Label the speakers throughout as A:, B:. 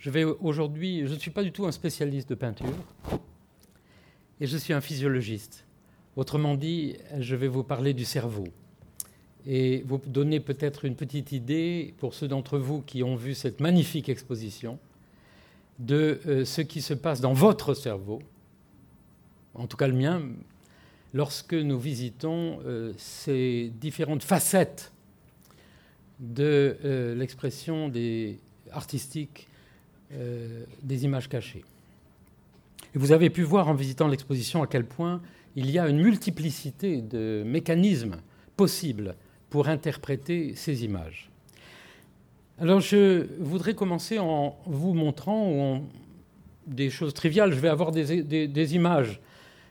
A: Je vais aujourd'hui, je ne suis pas du tout un spécialiste de peinture, et je suis un physiologiste. Autrement dit, je vais vous parler du cerveau et vous donner peut-être une petite idée pour ceux d'entre vous qui ont vu cette magnifique exposition de euh, ce qui se passe dans votre cerveau, en tout cas le mien, lorsque nous visitons euh, ces différentes facettes de euh, l'expression des artistique des images cachées. Et vous avez pu voir en visitant l'exposition à quel point il y a une multiplicité de mécanismes possibles pour interpréter ces images. Alors je voudrais commencer en vous montrant des choses triviales. Je vais avoir des, images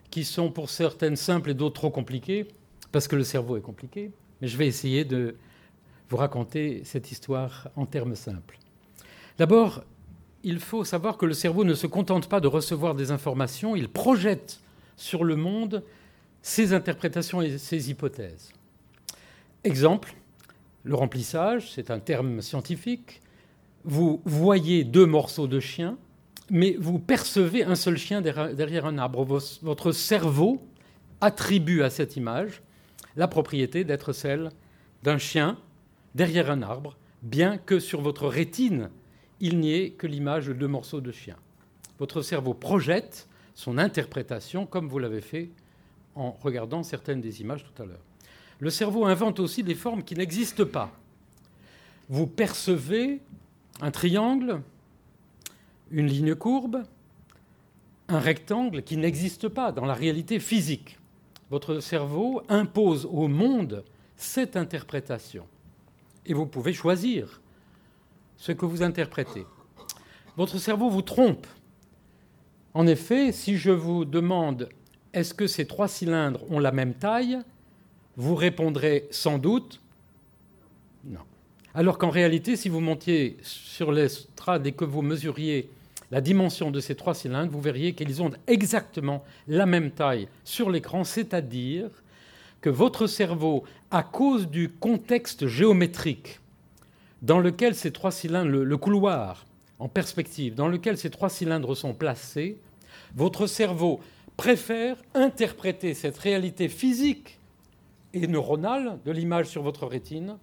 A: qui sont pour certaines simples et d'autres trop compliquées, parce que le cerveau est compliqué, mais je vais essayer de vous raconter cette histoire en termes simples. D'abord, il faut savoir que le cerveau ne se contente pas de recevoir des informations, il projette sur le monde ses interprétations et ses hypothèses. Exemple, le remplissage, c'est un terme scientifique. Vous voyez deux morceaux de chien, mais vous percevez un seul chien derrière un arbre. Votre cerveau attribue à cette image la propriété d'être celle d'un chien derrière un arbre, bien que sur votre rétine, il n'y ait que l'image de deux morceaux de chien. Votre cerveau projette son interprétation comme vous l'avez fait en regardant certaines des images tout à l'heure le cerveau invente aussi des formes qui n'existent pas. Vous percevez un triangle, une ligne courbe, un rectangle qui n'existe pas dans la réalité physique. Votre cerveau impose au monde cette interprétation. Et vous pouvez choisir ce que vous interprétez. Votre cerveau vous trompe. En effet, si je vous demande est-ce que ces trois cylindres ont la même taille, vous répondrez sans doute non. Alors qu'en réalité, si vous montiez sur l'estrade et que vous mesuriez la dimension de ces trois cylindres, vous verriez qu'ils ont exactement la même taille sur l'écran, c'est-à-dire que votre cerveau, à cause du contexte géométrique dans lequel ces trois cylindres, le, couloir en perspective, dans lequel ces trois cylindres sont placés, votre cerveau préfère interpréter cette réalité physique et neuronale de l'image sur votre rétine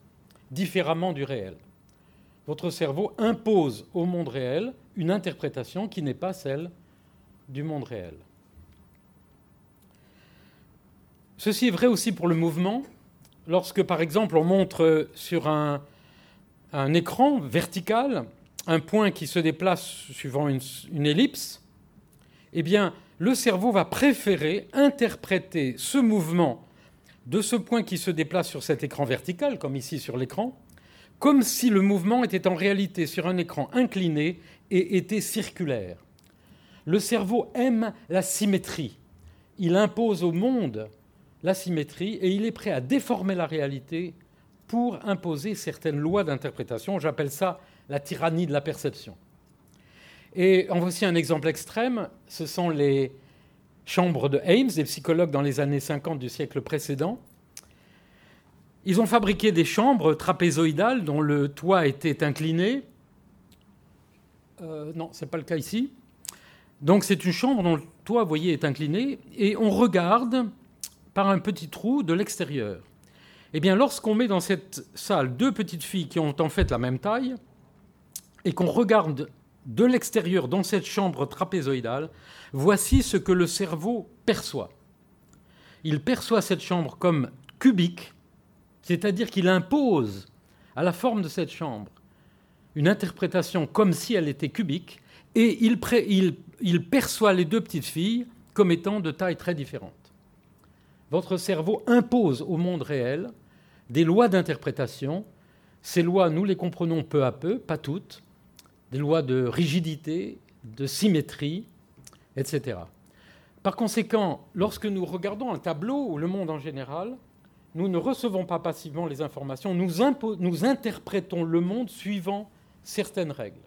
A: différemment du réel. Votre cerveau impose au monde réel une interprétation qui n'est pas celle du monde réel. Ceci est vrai aussi pour le mouvement. Lorsque, par exemple, on montre sur un, écran vertical un point qui se déplace suivant une, une ellipse, eh bien, le cerveau va préférer interpréter ce mouvement de ce point qui se déplace sur cet écran vertical, comme ici sur l'écran, comme si le mouvement était en réalité sur un écran incliné et était circulaire. Le cerveau aime la symétrie. Il impose au monde la symétrie et il est prêt à déformer la réalité pour imposer certaines lois d'interprétation. J'appelle ça la tyrannie de la perception. Et en voici un exemple extrême. Ce sont les chambre de Ames, des psychologues dans les années 50 du siècle précédent. Ils ont fabriqué des chambres trapézoïdales dont le toit était incliné. Euh, non, ce n'est pas le cas ici. Donc c'est une chambre dont le toit, vous voyez, est incliné, et on regarde par un petit trou de l'extérieur. Eh bien, lorsqu'on met dans cette salle deux petites filles qui ont en fait la même taille, et qu'on regarde de l'extérieur dans cette chambre trapézoïdale, voici ce que le cerveau perçoit. Il perçoit cette chambre comme cubique, c'est-à-dire qu'il impose à la forme de cette chambre une interprétation comme si elle était cubique, et il, perçoit les deux petites filles comme étant de taille très différente. Votre cerveau impose au monde réel des lois d'interprétation. Ces lois, nous les comprenons peu à peu, pas toutes, des lois de rigidité, de symétrie, etc. Par conséquent, lorsque nous regardons un tableau ou le monde en général, nous ne recevons pas passivement les informations, nous, interprétons le monde suivant certaines règles.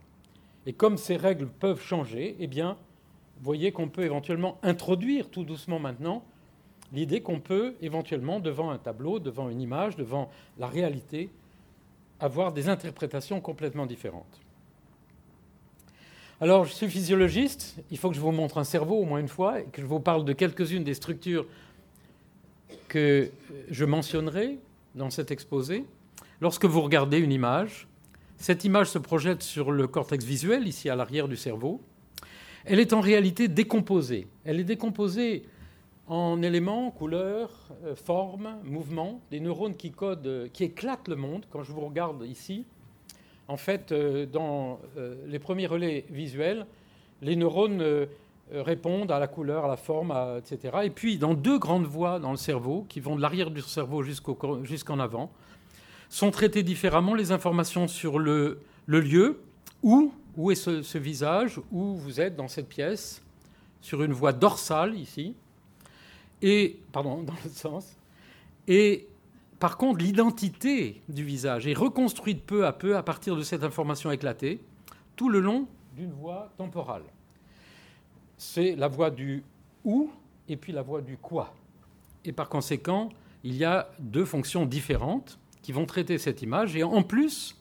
A: Et comme ces règles peuvent changer, eh bien, vous voyez qu'on peut éventuellement introduire tout doucement maintenant l'idée qu'on peut éventuellement, devant un tableau, devant une image, devant la réalité, avoir des interprétations complètement différentes. Alors, je suis physiologiste, il faut que je vous montre un cerveau au moins une fois et que je vous parle de quelques-unes des structures que je mentionnerai dans cet exposé. Lorsque vous regardez une image, cette image se projette sur le cortex visuel, ici à l'arrière du cerveau. Elle est en réalité décomposée. Elle est décomposée en éléments, couleurs, euh, formes, mouvements, des neurones qui codent, euh, qui éclatent le monde. Quand je vous regarde ici, en fait, euh, dans les premiers relais visuels, les neurones répondent à la couleur, à la forme, etc. Et puis, dans deux grandes voies dans le cerveau, qui vont de l'arrière du cerveau jusqu'en avant, sont traitées différemment les informations sur le, lieu, où, où est ce visage, où vous êtes dans cette pièce, sur une voie dorsale ici, et, pardon, dans le sens. Et par contre, l'identité du visage est reconstruite peu à peu à partir de cette information éclatée, tout le long d'une voie temporale. C'est la voie du où et puis la voie du quoi. Et par conséquent, il y a deux fonctions différentes qui vont traiter cette image. Et en plus,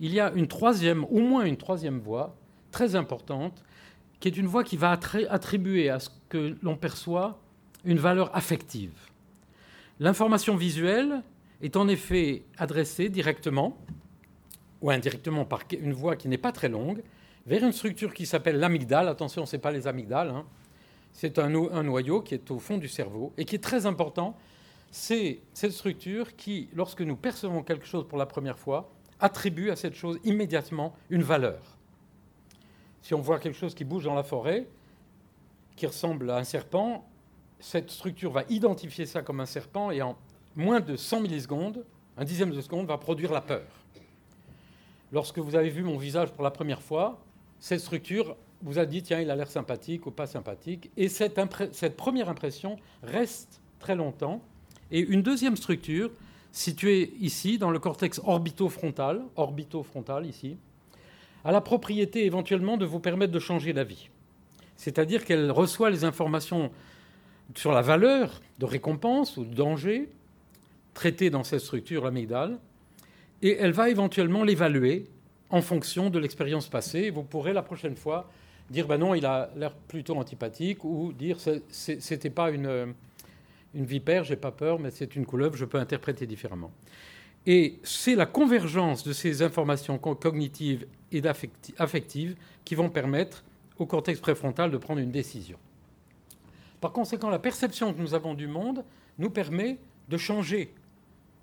A: il y a une troisième, au moins une troisième voie très importante, qui est une voie qui va attribuer à ce que l'on perçoit une valeur affective. L'information visuelle est en effet adressée directement ou indirectement par une voie qui n'est pas très longue vers une structure qui s'appelle l'amygdale. Attention, ce n'est pas les amygdales. Hein. C'est un, un, noyau qui est au fond du cerveau et qui est très important. C'est cette structure qui, lorsque nous percevons quelque chose pour la première fois, attribue à cette chose immédiatement une valeur. Si on voit quelque chose qui bouge dans la forêt, qui ressemble à un serpent, cette structure va identifier ça comme un serpent et en moins de 100 millisecondes, un dixième de seconde, va produire la peur. Lorsque vous avez vu mon visage pour la première fois, cette structure vous a dit tiens, il a l'air sympathique ou pas sympathique. Et cette, cette, première impression reste très longtemps. Et une deuxième structure, située ici, dans le cortex orbitofrontal, orbitofrontal ici, a la propriété éventuellement de vous permettre de changer d'avis. C'est-à-dire qu'elle reçoit les informations sur la valeur de récompense ou de danger traitée dans cette structure amygdale, et elle va éventuellement l'évaluer en fonction de l'expérience passée. Vous pourrez la prochaine fois dire ben non, il a l'air plutôt antipathique, ou dire c'était pas une, une vipère, j'ai pas peur, mais c'est une couleuvre, je peux interpréter différemment. Et c'est la convergence de ces informations cognitives et affectives qui vont permettre au cortex préfrontal de prendre une décision. Par conséquent, la perception que nous avons du monde nous permet de changer,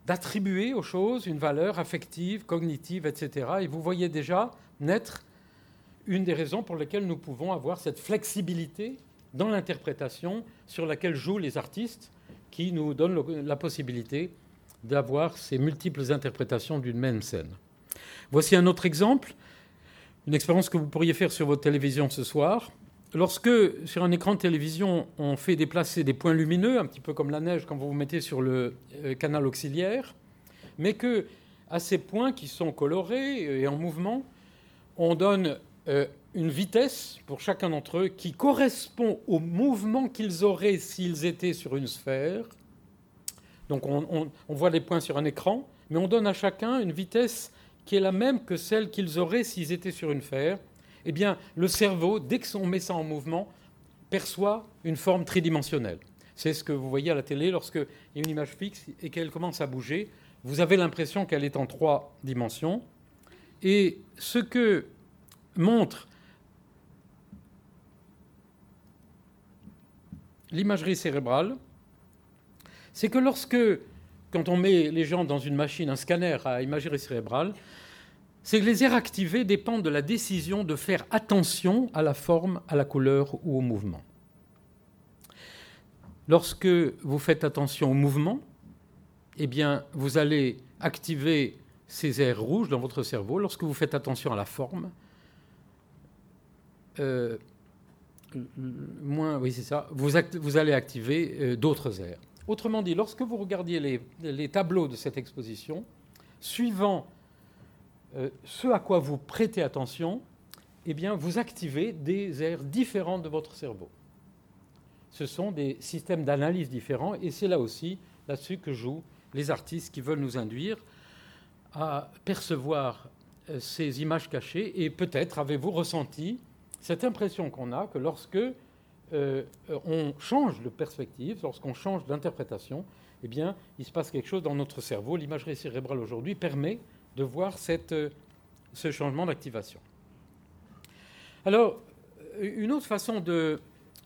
A: d'attribuer aux choses une valeur affective, cognitive, etc. Et vous voyez déjà naître une des raisons pour lesquelles nous pouvons avoir cette flexibilité dans l'interprétation sur laquelle jouent les artistes, qui nous donnent la possibilité d'avoir ces multiples interprétations d'une même scène. Voici un autre exemple, une expérience que vous pourriez faire sur votre télévision ce soir lorsque sur un écran de télévision, on fait déplacer des points lumineux, un petit peu comme la neige quand vous vous mettez sur le euh, canal auxiliaire, mais que à ces points qui sont colorés et en mouvement, on donne euh, une vitesse pour chacun d'entre eux qui correspond au mouvement qu'ils auraient s'ils étaient sur une sphère. Donc on, on voit les points sur un écran, mais on donne à chacun une vitesse qui est la même que celle qu'ils auraient s'ils étaient sur une sphère eh bien, le cerveau, dès qu'on met ça en mouvement, perçoit une forme tridimensionnelle. C'est ce que vous voyez à la télé lorsqu'il y a une image fixe et qu'elle commence à bouger. Vous avez l'impression qu'elle est en trois dimensions. Et ce que montre l'imagerie cérébrale, c'est que lorsque, quand on met les gens dans une machine, un scanner à imagerie cérébrale, c'est que les aires activées dépendent de la décision de faire attention à la forme, à la couleur ou au mouvement. Lorsque vous faites attention au mouvement, eh bien, vous allez activer ces aires rouges dans votre cerveau. Lorsque vous faites attention à la forme, euh, vous, allez activer euh, d'autres aires. Autrement dit, lorsque vous regardiez les tableaux de cette exposition, suivant euh, ce à quoi vous prêtez attention, eh bien, vous activez des aires différentes de votre cerveau. Ce sont des systèmes d'analyse différents, et c'est là aussi là-dessus que jouent les artistes qui veulent nous induire à percevoir euh, ces images cachées et peut-être avez-vous ressenti cette impression qu'on a que lorsque euh, on change de perspective, lorsqu'on change d'interprétation, eh bien, il se passe quelque chose dans notre cerveau. L'imagerie cérébrale aujourd'hui permet de voir cette, ce changement d'activation. Alors, une autre façon de,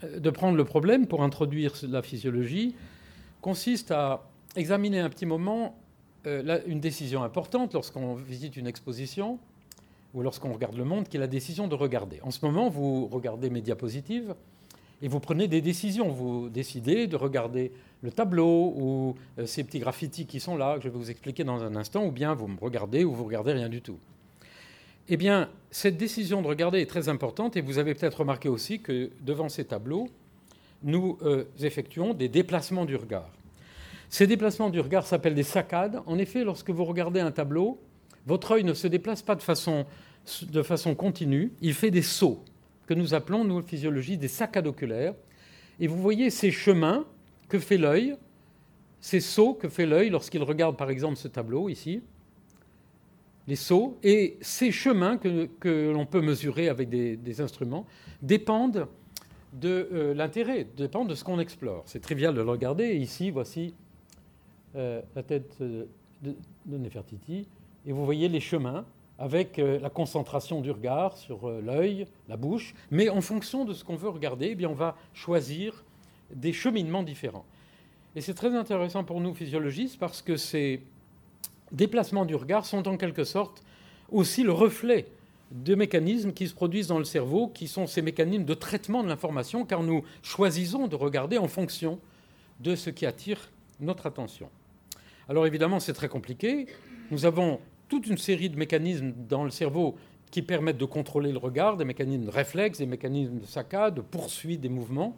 A: de prendre le problème pour introduire la physiologie consiste à examiner un petit moment euh, une décision importante lorsqu'on visite une exposition ou lorsqu'on regarde le monde, qui est la décision de regarder. En ce moment, vous regardez mes diapositives et vous prenez des décisions. Vous décidez de regarder le tableau ou euh, ces petits graffitis qui sont là, que je vais vous expliquer dans un instant, ou bien vous me regardez ou vous regardez rien du tout. Eh bien, cette décision de regarder est très importante et vous avez peut-être remarqué aussi que devant ces tableaux, nous euh, effectuons des déplacements du regard. Ces déplacements du regard s'appellent des saccades. En effet, lorsque vous regardez un tableau, votre œil ne se déplace pas de façon, de façon continue, il fait des sauts, que nous appelons, nous, physiologie, des saccades oculaires. Et vous voyez ces chemins que fait l'œil, ces sauts que fait l'œil lorsqu'il regarde par exemple ce tableau ici, les sauts, et ces chemins que, l'on peut mesurer avec des, instruments dépendent de euh, l'intérêt, dépendent de ce qu'on explore. C'est trivial de le regarder. ici, voici euh, la tête de, de, Nefertiti, et vous voyez les chemins avec euh, la concentration du regard sur l'œil, la bouche, mais en fonction de ce qu'on veut regarder, eh bien, on va choisir des cheminements différents. Et c'est très intéressant pour nous physiologistes parce que c'est déplacements du regard sont en quelque sorte aussi le reflet de mécanismes qui se produisent dans le cerveau, qui sont ces mécanismes de traitement de l'information, car nous choisissons de regarder en fonction de ce qui attire notre attention. Alors évidemment, c'est très compliqué. Nous avons toute une série de mécanismes dans le cerveau qui permettent de contrôler le regard, des mécanismes de réflexe, des mécanismes de saccade, de poursuite des mouvements.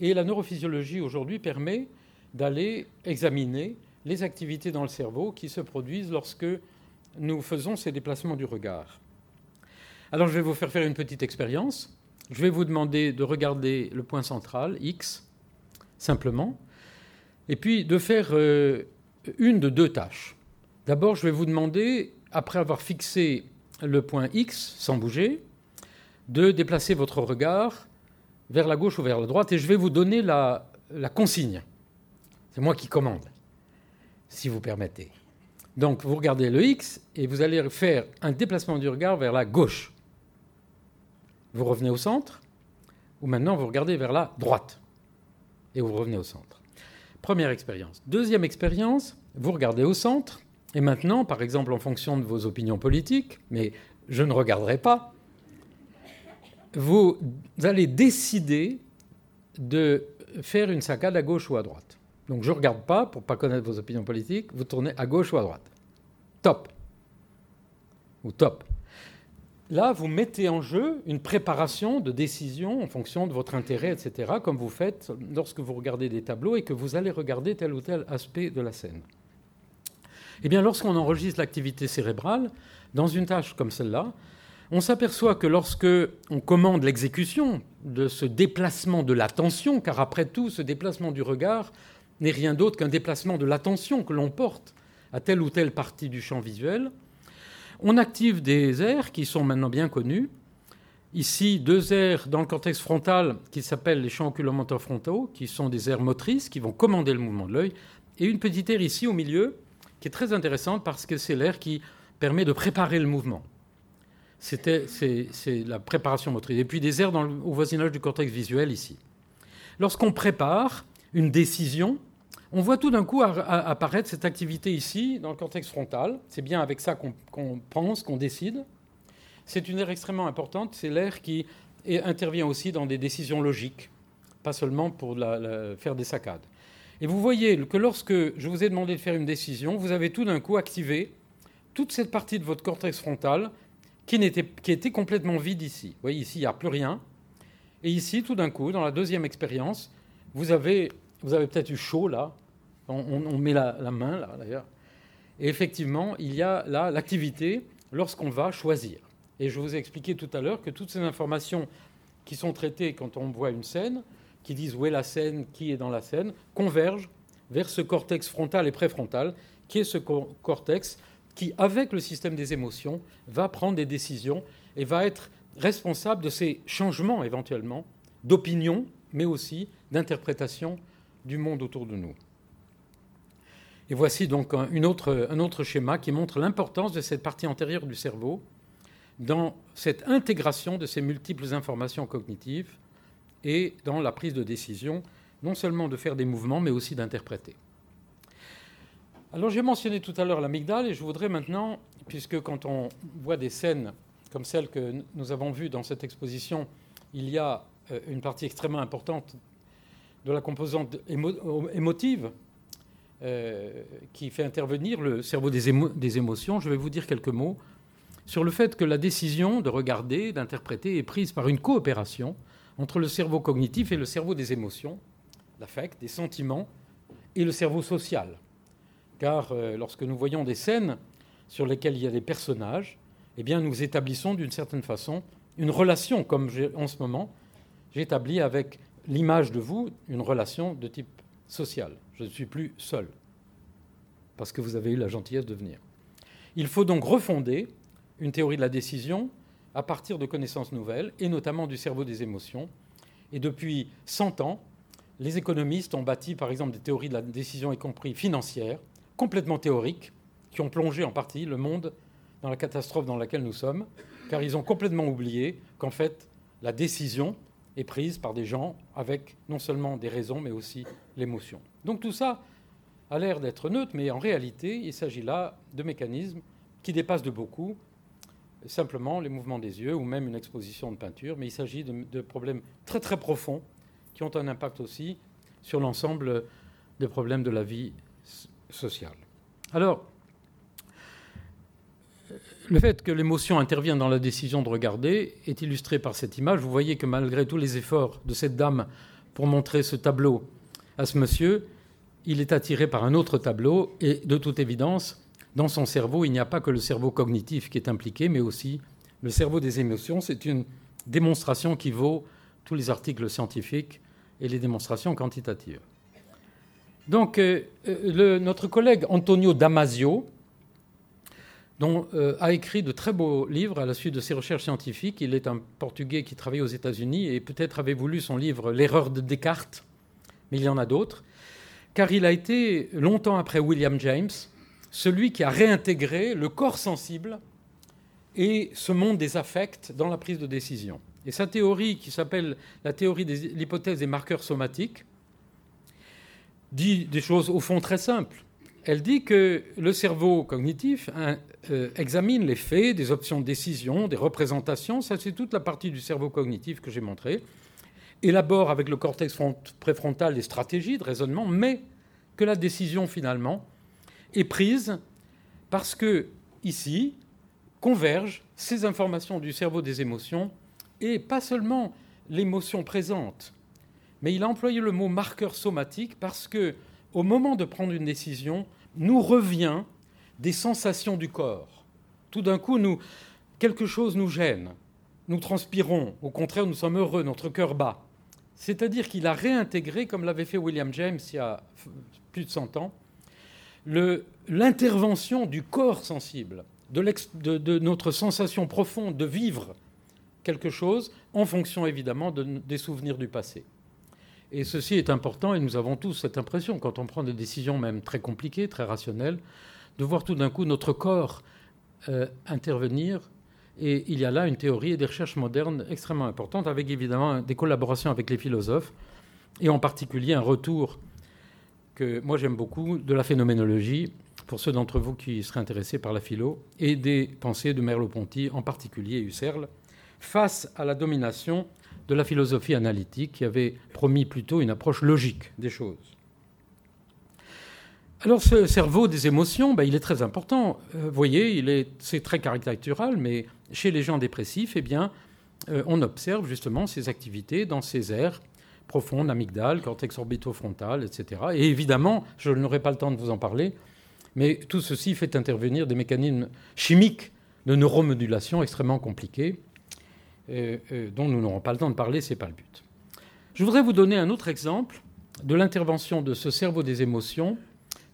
A: Et la neurophysiologie aujourd'hui permet d'aller examiner les activités dans le cerveau qui se produisent lorsque nous faisons ces déplacements du regard. Alors je vais vous faire faire une petite expérience. Je vais vous demander de regarder le point central, X, simplement, et puis de faire euh, une de deux tâches. D'abord, je vais vous demander, après avoir fixé le point X sans bouger, de déplacer votre regard vers la gauche ou vers la droite, et je vais vous donner la, consigne. C'est moi qui commande si vous permettez. Donc vous regardez le X et vous allez faire un déplacement du regard vers la gauche. Vous revenez au centre, ou maintenant vous regardez vers la droite, et vous revenez au centre. Première expérience. Deuxième expérience, vous regardez au centre, et maintenant, par exemple en fonction de vos opinions politiques, mais je ne regarderai pas, vous allez décider de faire une saccade à gauche ou à droite. Donc je ne regarde pas pour ne pas connaître vos opinions politiques, vous tournez à gauche ou à droite. Top. Ou top. Là, vous mettez en jeu une préparation de décision en fonction de votre intérêt, etc., comme vous faites lorsque vous regardez des tableaux et que vous allez regarder tel ou tel aspect de la scène. Eh bien, lorsqu'on enregistre l'activité cérébrale, dans une tâche comme celle-là, on s'aperçoit que lorsque on commande l'exécution de ce déplacement de l'attention, car après tout, ce déplacement du regard n'est rien d'autre qu'un déplacement de l'attention que l'on porte à telle ou telle partie du champ visuel. On active des aires qui sont maintenant bien connus. Ici, deux aires dans le cortex frontal qui s'appellent les champs oculomoteurs frontaux, qui sont des aires motrices qui vont commander le mouvement de l'œil, et une petite aire ici au milieu qui est très intéressante parce que c'est l'air qui permet de préparer le mouvement. C'est la préparation motrice. Et puis des aires au voisinage du cortex visuel ici. Lorsqu'on prépare une décision, on voit tout d'un coup apparaître cette activité ici, dans le cortex frontal. C'est bien avec ça qu'on pense, qu'on décide. C'est une aire extrêmement importante. C'est l'aire qui intervient aussi dans des décisions logiques, pas seulement pour faire des saccades. Et vous voyez que lorsque je vous ai demandé de faire une décision, vous avez tout d'un coup activé toute cette partie de votre cortex frontal qui, qui était complètement vide ici. Vous voyez, ici, il n'y a plus rien. Et ici, tout d'un coup, dans la deuxième expérience, vous avez vous avez peut-être eu chaud là. On, met la, main là d'ailleurs. Et effectivement, il y a là l'activité lorsqu'on va choisir. Et je vous ai expliqué tout à l'heure que toutes ces informations qui sont traitées quand on voit une scène, qui disent où est la scène, qui est dans la scène, convergent vers ce cortex frontal et préfrontal, qui est ce cortex qui, avec le système des émotions, va prendre des décisions et va être responsable de ces changements éventuellement d'opinion, mais aussi d'interprétation du monde autour de nous. Et voici donc un autre, un autre schéma qui montre l'importance de cette partie antérieure du cerveau dans cette intégration de ces multiples informations cognitives et dans la prise de décision, non seulement de faire des mouvements, mais aussi d'interpréter. Alors j'ai mentionné tout à l'heure l'amygdale et je voudrais maintenant, puisque quand on voit des scènes comme celles que nous avons vues dans cette exposition, il y a euh, une partie extrêmement importante de la composante émotive euh, qui fait intervenir le cerveau des, des, émotions, je vais vous dire quelques mots sur le fait que la décision de regarder, d'interpréter est prise par une coopération entre le cerveau cognitif et le cerveau des émotions, l'affect, des sentiments, et le cerveau social. Car euh, lorsque nous voyons des scènes sur lesquelles il y a des personnages, eh bien, nous établissons d'une certaine façon une relation, comme en ce moment, j'établis avec l'image de vous une relation de type social. Je ne suis plus seul, parce que vous avez eu la gentillesse de venir. Il faut donc refonder une théorie de la décision à partir de connaissances nouvelles, et notamment du cerveau des émotions. Et depuis 100 ans, les économistes ont bâti, par exemple, des théories de la décision, y compris financières, complètement théoriques, qui ont plongé en partie le monde dans la catastrophe dans laquelle nous sommes, car ils ont complètement oublié qu'en fait, la décision est prise par des gens avec non seulement des raisons, mais aussi l'émotion. Donc tout ça a l'air d'être neutre, mais en réalité, il s'agit là de mécanismes qui dépassent de beaucoup simplement les mouvements des yeux ou même une exposition de peinture, mais il s'agit de, problèmes très très profonds qui ont un impact aussi sur l'ensemble des problèmes de la vie sociale. Alors, le fait que l'émotion intervient dans la décision de regarder est illustré par cette image. Vous voyez que malgré tous les efforts de cette dame pour montrer ce tableau à ce monsieur, il est attiré par un autre tableau et de toute évidence, dans son cerveau, il n'y a pas que le cerveau cognitif qui est impliqué, mais aussi le cerveau des émotions. C'est une démonstration qui vaut tous les articles scientifiques et les démonstrations quantitatives. Donc, euh, euh, notre collègue Antonio Damasio, dont euh, a écrit de très beaux livres à la suite de ses recherches scientifiques. Il est un Portugais qui travaille aux États-Unis et peut-être avez-vous lu son livre L'erreur de Descartes, mais il y en a d'autres, car il a été, longtemps après William James, celui qui a réintégré le corps sensible et ce monde des affects dans la prise de décision. Et sa théorie, qui s'appelle la théorie de l'hypothèse des marqueurs somatiques, dit des choses au fond très simples. Elle dit que le cerveau cognitif hein, euh, examine les faits, des options de décision, des représentations, ça c'est toute la partie du cerveau cognitif que j'ai montré, élabore avec le cortex préfrontal des stratégies de raisonnement, mais que la décision finalement est prise parce que ici convergent ces informations du cerveau des émotions et pas seulement l'émotion présente, mais il a employé le mot marqueur somatique parce que au moment de prendre une décision, nous revient des sensations du corps. Tout d'un coup, quelque chose nous gêne. Nous transpirons. Au contraire, nous sommes heureux, notre cœur bat. C'est-à-dire qu'il a réintégré, comme l'avait fait William James il y a plus de 100 ans, l'intervention du corps sensible, de, notre sensation profonde de vivre quelque chose en fonction évidemment des souvenirs du passé. Et ceci est important et nous avons tous cette impression, quand on prend des décisions même très compliquées, très rationnelles, de voir tout d'un coup notre corps euh, intervenir. Et il y a là une théorie et des recherches modernes extrêmement importantes, avec évidemment des collaborations avec les philosophes, et en particulier un retour que moi j'aime beaucoup de la phénoménologie, pour ceux d'entre vous qui seraient intéressés par la philo, et des pensées de Merleau-Ponty, en particulier Husserl, face à la domination de la philosophie analytique qui avait promis plutôt une approche logique des choses. Alors ce cerveau des émotions, ben, il est très important. Euh, vous voyez, c'est très caricatural, mais chez les gens dépressifs, eh bien, euh, on observe justement ces activités dans ces aires profondes, amygdales, cortex orbitofrontal, etc. Et évidemment, je n'aurai pas le temps de vous en parler, mais tout ceci fait intervenir des mécanismes chimiques de neuromodulation extrêmement compliqués, euh, dont nous n'aurons pas le temps de parler, ce n'est pas le but. Je voudrais vous donner un autre exemple de l'intervention de ce cerveau des émotions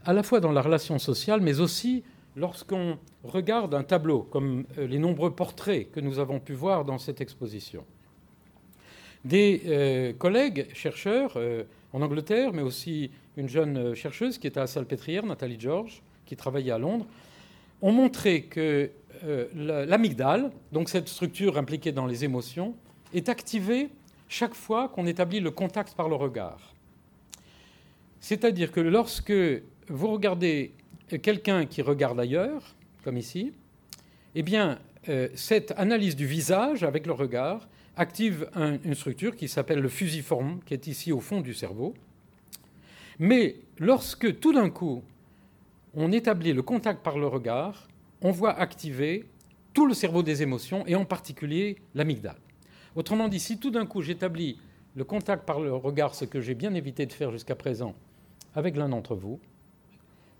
A: à la fois dans la relation sociale, mais aussi lorsqu'on regarde un tableau, comme euh, les nombreux portraits que nous avons pu voir dans cette exposition. Des euh, collègues chercheurs euh, en Angleterre, mais aussi une jeune chercheuse qui était à Salpêtrière, Nathalie George, qui travaillait à Londres, ont montré que l'amygdale, donc cette structure impliquée dans les émotions, est activée chaque fois qu'on établit le contact par le regard. C'est-à-dire que lorsque vous regardez quelqu'un qui regarde ailleurs, comme ici, eh bien, euh, cette analyse du visage avec le regard active une structure qui s'appelle le fusiforme, qui est ici au fond du cerveau. Mais lorsque tout d'un coup, on établit le contact par le regard, on voit activer tout le cerveau des émotions et en particulier l'amygdale. Autrement dit, si tout d'un coup j'établis le contact par le regard, ce que j'ai bien évité de faire jusqu'à présent avec l'un d'entre vous,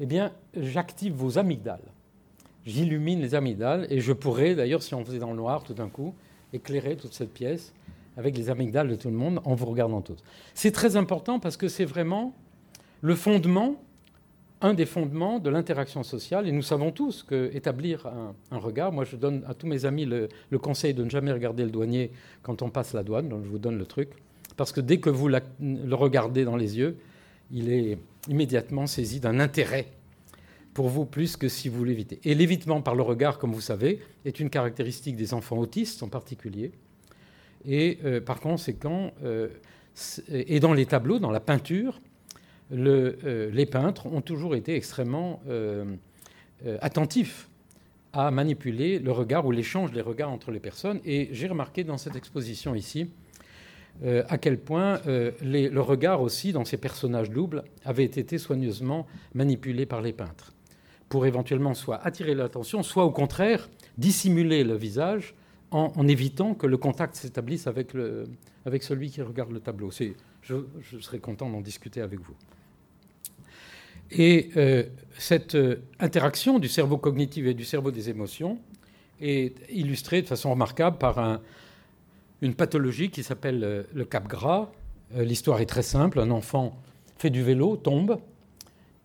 A: eh bien, j'active vos amygdales. J'illumine les amygdales et je pourrais, d'ailleurs, si on faisait dans le noir tout d'un coup, éclairer toute cette pièce avec les amygdales de tout le monde en vous regardant tous. C'est très important parce que c'est vraiment le fondement, un des fondements de l'interaction sociale. Et nous savons tous qu'établir un, un, regard, moi je donne à tous mes amis le, conseil de ne jamais regarder le douanier quand on passe la douane, donc je vous donne le truc, parce que dès que vous le regardez dans les yeux, il est immédiatement saisi d'un intérêt pour vous plus que si vous l'évitez. Et l'évitement par le regard, comme vous savez, est une caractéristique des enfants autistes en particulier. Et euh, par conséquent, euh, et dans les tableaux, dans la peinture, euh, les peintres ont toujours été extrêmement attentifs à manipuler le regard ou l'échange des regards entre les personnes. Et j'ai remarqué dans cette exposition ici à quel point le regard aussi, dans ces personnages doubles, avait été soigneusement manipulé par les peintres, pour éventuellement soit attirer l'attention, soit au contraire dissimuler le visage en, évitant que le contact s'établisse avec, celui qui regarde le tableau. Je, je, serais content d'en discuter avec vous. Et euh, cette interaction du cerveau cognitif et du cerveau des émotions est illustrée de façon remarquable par un, une pathologie qui s'appelle euh, le cap gras. Euh, l'histoire est très simple. Un enfant fait du vélo, tombe,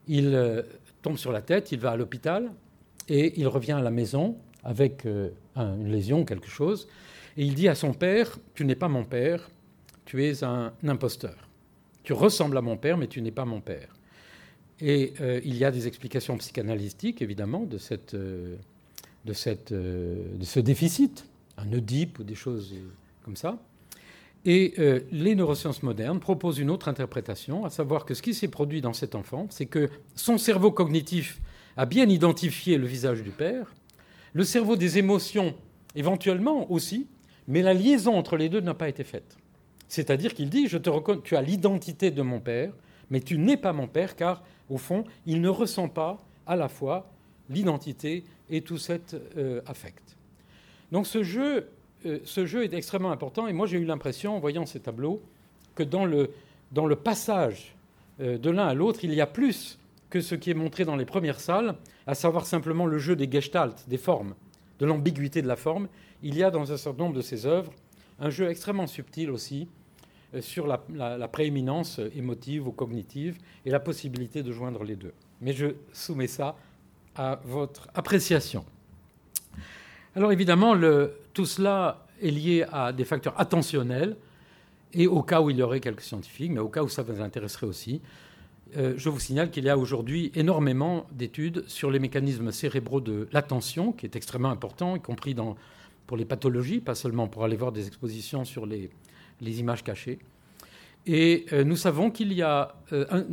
A: il euh, tombe sur la tête, il va à l'hôpital et il revient à la maison avec une lésion, quelque chose, et il dit à son père, tu n'es pas mon père, tu es un imposteur. Tu ressembles à mon père, mais tu n'es pas mon père. Et il y a des explications psychanalytiques, évidemment, de, cette, de, cette, de ce déficit, un Oedipe ou des choses comme ça. Et euh, les neurosciences modernes proposent une autre interprétation, à savoir que ce qui s'est produit dans cet enfant, c'est que son cerveau cognitif a bien identifié le visage du père, le cerveau des émotions éventuellement aussi, mais la liaison entre les deux n'a pas été faite. C'est-à-dire qu'il dit, je te reconnais, tu as l'identité de mon père, mais tu n'es pas mon père, car au fond, il ne ressent pas à la fois l'identité et tout cet euh, affect. Donc ce jeu euh, ce jeu est extrêmement important. Et moi, j'ai eu l'impression, en voyant ces tableaux, que dans le, passage euh, de l'un à l'autre, il y a plus que ce qui est montré dans les premières salles, à savoir simplement le jeu des gestalt, des formes, de l'ambiguïté de la forme. Il y a dans un certain nombre de ces œuvres un jeu extrêmement subtil aussi euh, sur la, la prééminence émotive ou cognitive et la possibilité de joindre les deux. Mais je soumets ça à votre appréciation. Alors évidemment, tout cela est lié à des facteurs attentionnels et au cas où il y aurait quelques scientifiques, mais au cas où ça vous intéresserait aussi, euh, je vous signale qu'il y a aujourd'hui énormément d'études sur les mécanismes cérébraux de l'attention, qui est extrêmement important, y compris pour les pathologies, pas seulement pour aller voir des expositions sur les, images cachées. Et euh, nous savons qu'il y a euh,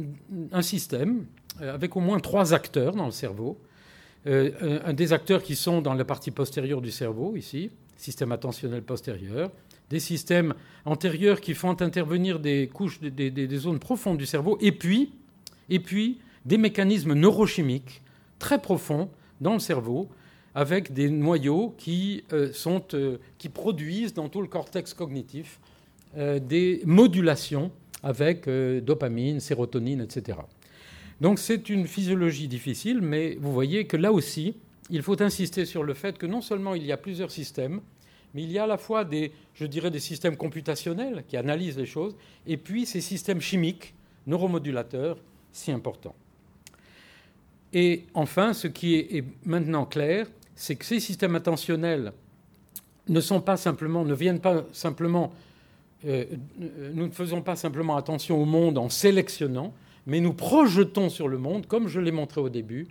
A: un, système avec au moins trois acteurs dans le cerveau euh, des acteurs qui sont dans la partie postérieure du cerveau, ici, système attentionnel postérieur, des systèmes antérieurs qui font intervenir des couches, des, zones profondes du cerveau, et puis, et puis des mécanismes neurochimiques très profonds dans le cerveau, avec des noyaux qui, euh, sont, euh, qui produisent dans tout le cortex cognitif des modulations avec dopamine, sérotonine, etc. Donc c'est une physiologie difficile, mais vous voyez que là aussi, il faut insister sur le fait que non seulement il y a plusieurs systèmes, mais il y a à la fois des, je dirais, des systèmes computationnels qui analysent les choses, et puis ces systèmes chimiques, neuromodulateurs, si importants. Et enfin, ce qui est maintenant clair, c'est que ces systèmes attentionnels ne sont pas simplement, ne viennent pas simplement, euh, nous ne faisons pas simplement attention au monde en sélectionnant, mais nous projetons sur le monde, comme je l'ai montré au début,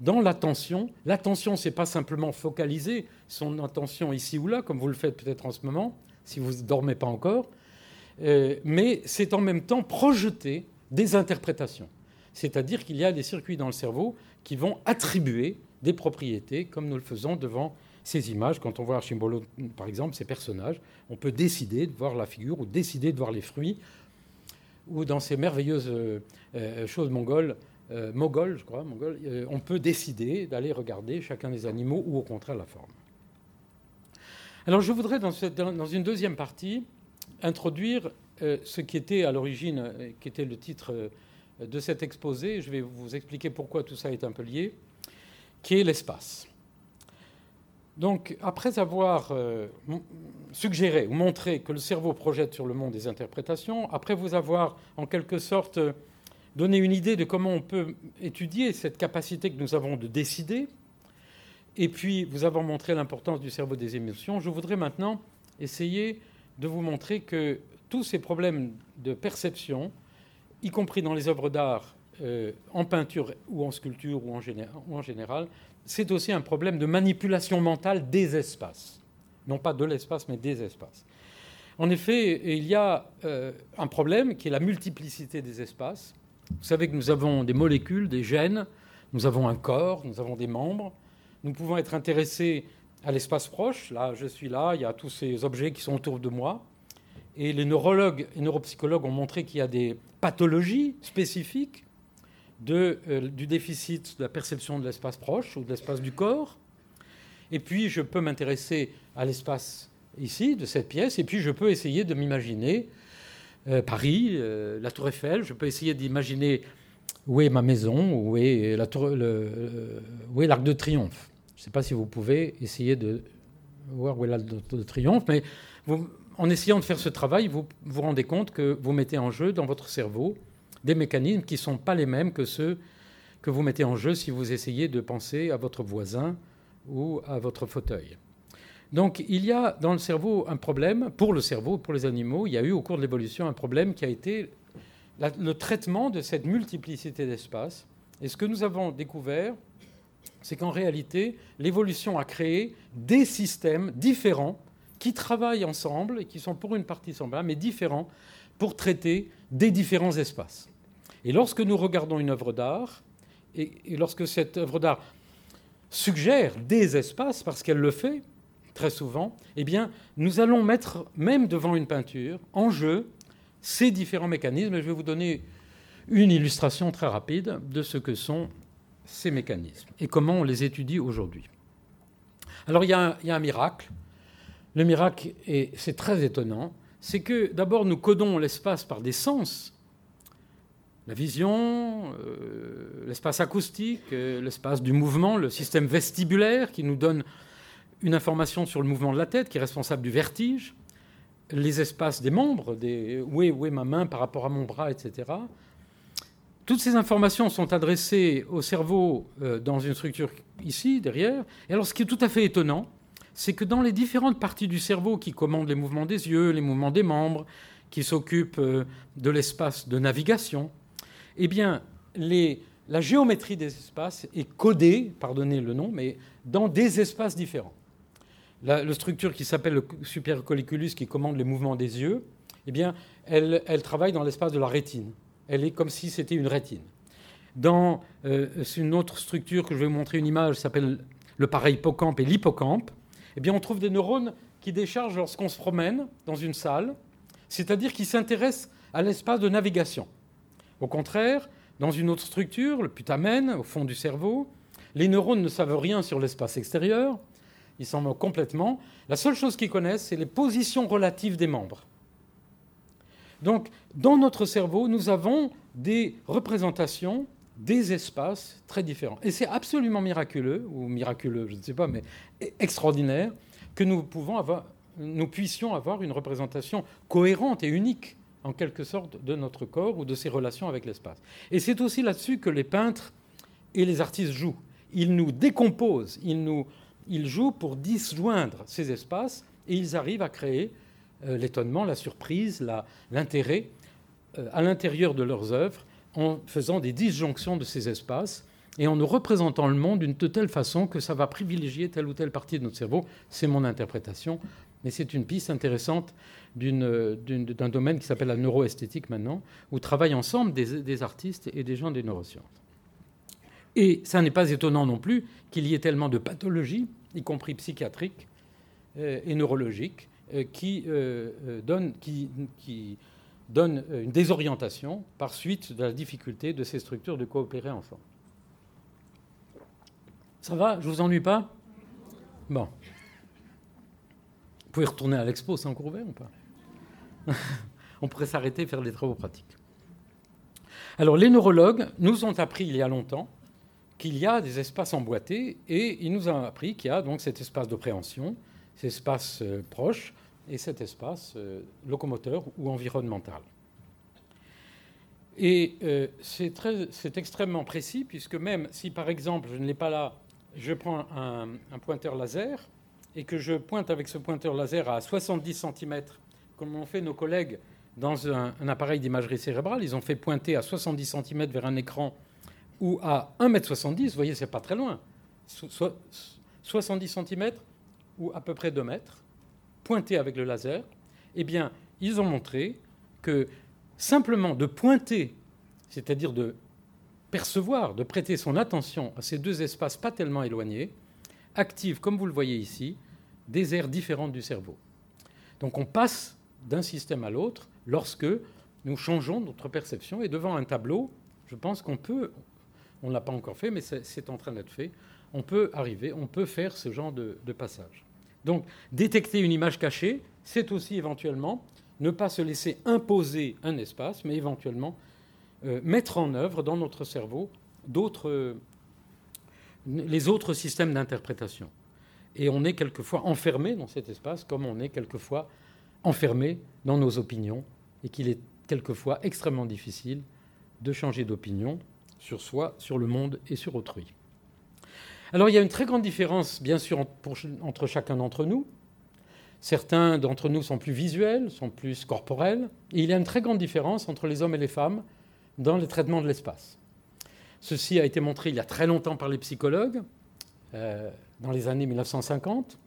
A: dans l'attention. L'attention, c'est pas simplement focaliser son attention ici ou là, comme vous le faites peut-être en ce moment, si vous ne dormez pas encore, euh, mais c'est en même temps projeter des interprétations. C'est-à-dire qu'il y a des circuits dans le cerveau qui vont attribuer des propriétés, comme nous le faisons devant ces images. Quand on voit Archimbolo, par exemple, ces personnages, on peut décider de voir la figure ou décider de voir les fruits, ou dans ces merveilleuses euh, euh, choses mongoles, euh, mogol, je crois, on peut décider d'aller regarder chacun des animaux ou au contraire la forme. Alors je voudrais, dans, dans une deuxième partie, introduire ce qui était à l'origine, qui était le titre de cet exposé. Je vais vous expliquer pourquoi tout ça est un peu lié, qui est l'espace. Donc, après avoir euh, suggéré ou montré que le cerveau projette sur le monde des interprétations, après vous avoir en quelque sorte donné une idée de comment on peut étudier cette capacité que nous avons de décider, et puis vous avoir montré l'importance du cerveau des émotions, je voudrais maintenant essayer de vous montrer que tous ces problèmes de perception, y compris dans les œuvres d'art, euh, en peinture ou en sculpture ou en général, c'est aussi un problème de manipulation mentale des espaces. Non pas de l'espace, mais des espaces. En effet, il y a euh, un problème qui est la multiplicité des espaces. Vous savez que nous avons des molécules, des gènes, nous avons un corps, nous avons des membres. Nous pouvons être intéressés à l'espace proche. Là, je suis là, il y a tous ces objets qui sont autour de moi. Et les neurologues et neuropsychologues ont montré qu'il y a des pathologies spécifiques de, euh, du déficit de la perception de l'espace proche ou de l'espace du corps. Et puis, je peux m'intéresser à l'espace ici, de cette pièce, et puis je peux essayer de m'imaginer euh, Paris, euh, la Tour Eiffel, je peux essayer d'imaginer où est ma maison, où est l'Arc de Triomphe. Je ne sais pas si vous pouvez essayer de voir où est l'Arc de Triomphe, mais en essayant de faire ce travail, vous vous rendez compte que vous mettez en jeu dans votre cerveau des mécanismes qui ne sont pas les mêmes que ceux que vous mettez en jeu si vous essayez de penser à votre voisin ou à votre fauteuil. Donc il y a dans le cerveau un problème, pour le cerveau, pour les animaux, il y a eu au cours de l'évolution un problème qui a été le traitement de cette multiplicité d'espaces. Et ce que nous avons découvert, c'est qu'en réalité, l'évolution a créé des systèmes différents qui travaillent ensemble et qui sont pour une partie semblables, mais différents pour traiter des différents espaces. Et lorsque nous regardons une œuvre d'art, et, lorsque cette œuvre d'art suggère des espaces, parce qu'elle le fait très souvent, eh bien, nous allons mettre, même devant une peinture, en jeu ces différents mécanismes. Et je vais vous donner une illustration très rapide de ce que sont ces mécanismes et comment on les étudie aujourd'hui. Alors, il y, a un, miracle. Le miracle, et c'est très étonnant, c'est que d'abord nous codons l'espace par des sens la vision, euh, l'espace acoustique, euh, l'espace du mouvement, le système vestibulaire qui nous donne une information sur le mouvement de la tête, qui est responsable du vertige, les espaces des membres, où, est, où est ma main par rapport à mon bras, etc. Toutes ces informations sont adressées au cerveau euh, dans une structure ici, derrière. Et alors ce qui est tout à fait étonnant, c'est que dans les différentes parties du cerveau qui commandent les mouvements des yeux, les mouvements des membres, qui s'occupent de l'espace de navigation, eh bien, la géométrie des espaces est codée, pardonnez le nom, mais dans des espaces différents. La, structure qui s'appelle le supercolliculus, qui commande les mouvements des yeux, eh bien, elle, travaille dans l'espace de la rétine. Elle est comme si c'était une rétine. Dans euh, une autre structure que je vais vous montrer une image, s'appelle le hippocampe et l'hippocampe, eh bien, on trouve des neurones qui déchargent lorsqu'on se promène dans une salle, c'est-à-dire qui s'intéressent à l'espace de navigation. Au contraire, dans une autre structure, le putamen, au fond du cerveau, les neurones ne savent rien sur l'espace extérieur, ils s'en moquent complètement. La seule chose qu'ils connaissent, c'est les positions relatives des membres. Donc, dans notre cerveau, nous avons des représentations des espaces très différents. Et c'est absolument miraculeux, ou miraculeux, je ne sais pas, mais extraordinaire, que nous, nous puissions avoir une représentation cohérente et unique en quelque sorte, de notre corps ou de ses relations avec l'espace. Et c'est aussi là-dessus que les peintres et les artistes jouent. Ils nous décomposent, ils, jouent pour disjoindre ces espaces et ils arrivent à créer euh, l'étonnement, la surprise, l'intérêt euh, à l'intérieur de leurs œuvres en faisant des disjonctions de ces espaces et en nous représentant le monde d'une telle façon que ça va privilégier telle ou telle partie de notre cerveau. C'est mon interprétation, mais c'est une piste intéressante d'un domaine qui s'appelle la neuroesthétique maintenant, où travaillent ensemble des, artistes et des gens des neurosciences. Et ça n'est pas étonnant non plus qu'il y ait tellement de pathologies, y compris psychiatriques euh, et neurologiques, euh, qui, euh, donnent, qui, qui donnent une désorientation par suite de la difficulté de ces structures de coopérer ensemble. Ça va? Je vous ennuie pas? Bon. Vous pouvez retourner à l'expo sans courber ou pas On pourrait s'arrêter et faire des travaux pratiques. Alors, les neurologues nous ont appris il y a longtemps qu'il y a des espaces emboîtés et ils nous ont appris qu'il y a donc cet espace de préhension, cet espace euh, proche et cet espace euh, locomoteur ou environnemental. Et euh, c'est extrêmement précis puisque même si par exemple, je ne l'ai pas là, je prends un, pointeur laser et que je pointe avec ce pointeur laser à 70 cm, comme ont fait nos collègues dans un, appareil d'imagerie cérébrale, ils ont fait pointer à 70 cm vers un écran ou à 1,70 m, vous voyez, c'est pas très loin, 70 cm ou à peu près 2 mètres, pointer avec le laser, eh bien, ils ont montré que simplement de pointer, c'est-à-dire de percevoir, de prêter son attention à ces deux espaces pas tellement éloignés, active, comme vous le voyez ici, des aires différentes du cerveau. Donc on passe d'un système à l'autre lorsque nous changeons notre perception et devant un tableau, je pense qu'on peut, on ne l'a pas encore fait, mais c'est en train d'être fait, on peut arriver, on peut faire ce genre de, passage. Donc détecter une image cachée, c'est aussi éventuellement ne pas se laisser imposer un espace, mais éventuellement euh, mettre en œuvre dans notre cerveau d'autres, les autres systèmes d'interprétation. Et on est quelquefois enfermé dans cet espace, comme on est quelquefois enfermé dans nos opinions, et qu'il est quelquefois extrêmement difficile de changer d'opinion sur soi, sur le monde et sur autrui. Alors il y a une très grande différence, bien sûr, entre chacun d'entre nous. Certains d'entre nous sont plus visuels, sont plus corporels, et il y a une très grande différence entre les hommes et les femmes dans le traitement de l'espace. Ceci a été montré il y a très longtemps par les psychologues, euh, dans les années 1950,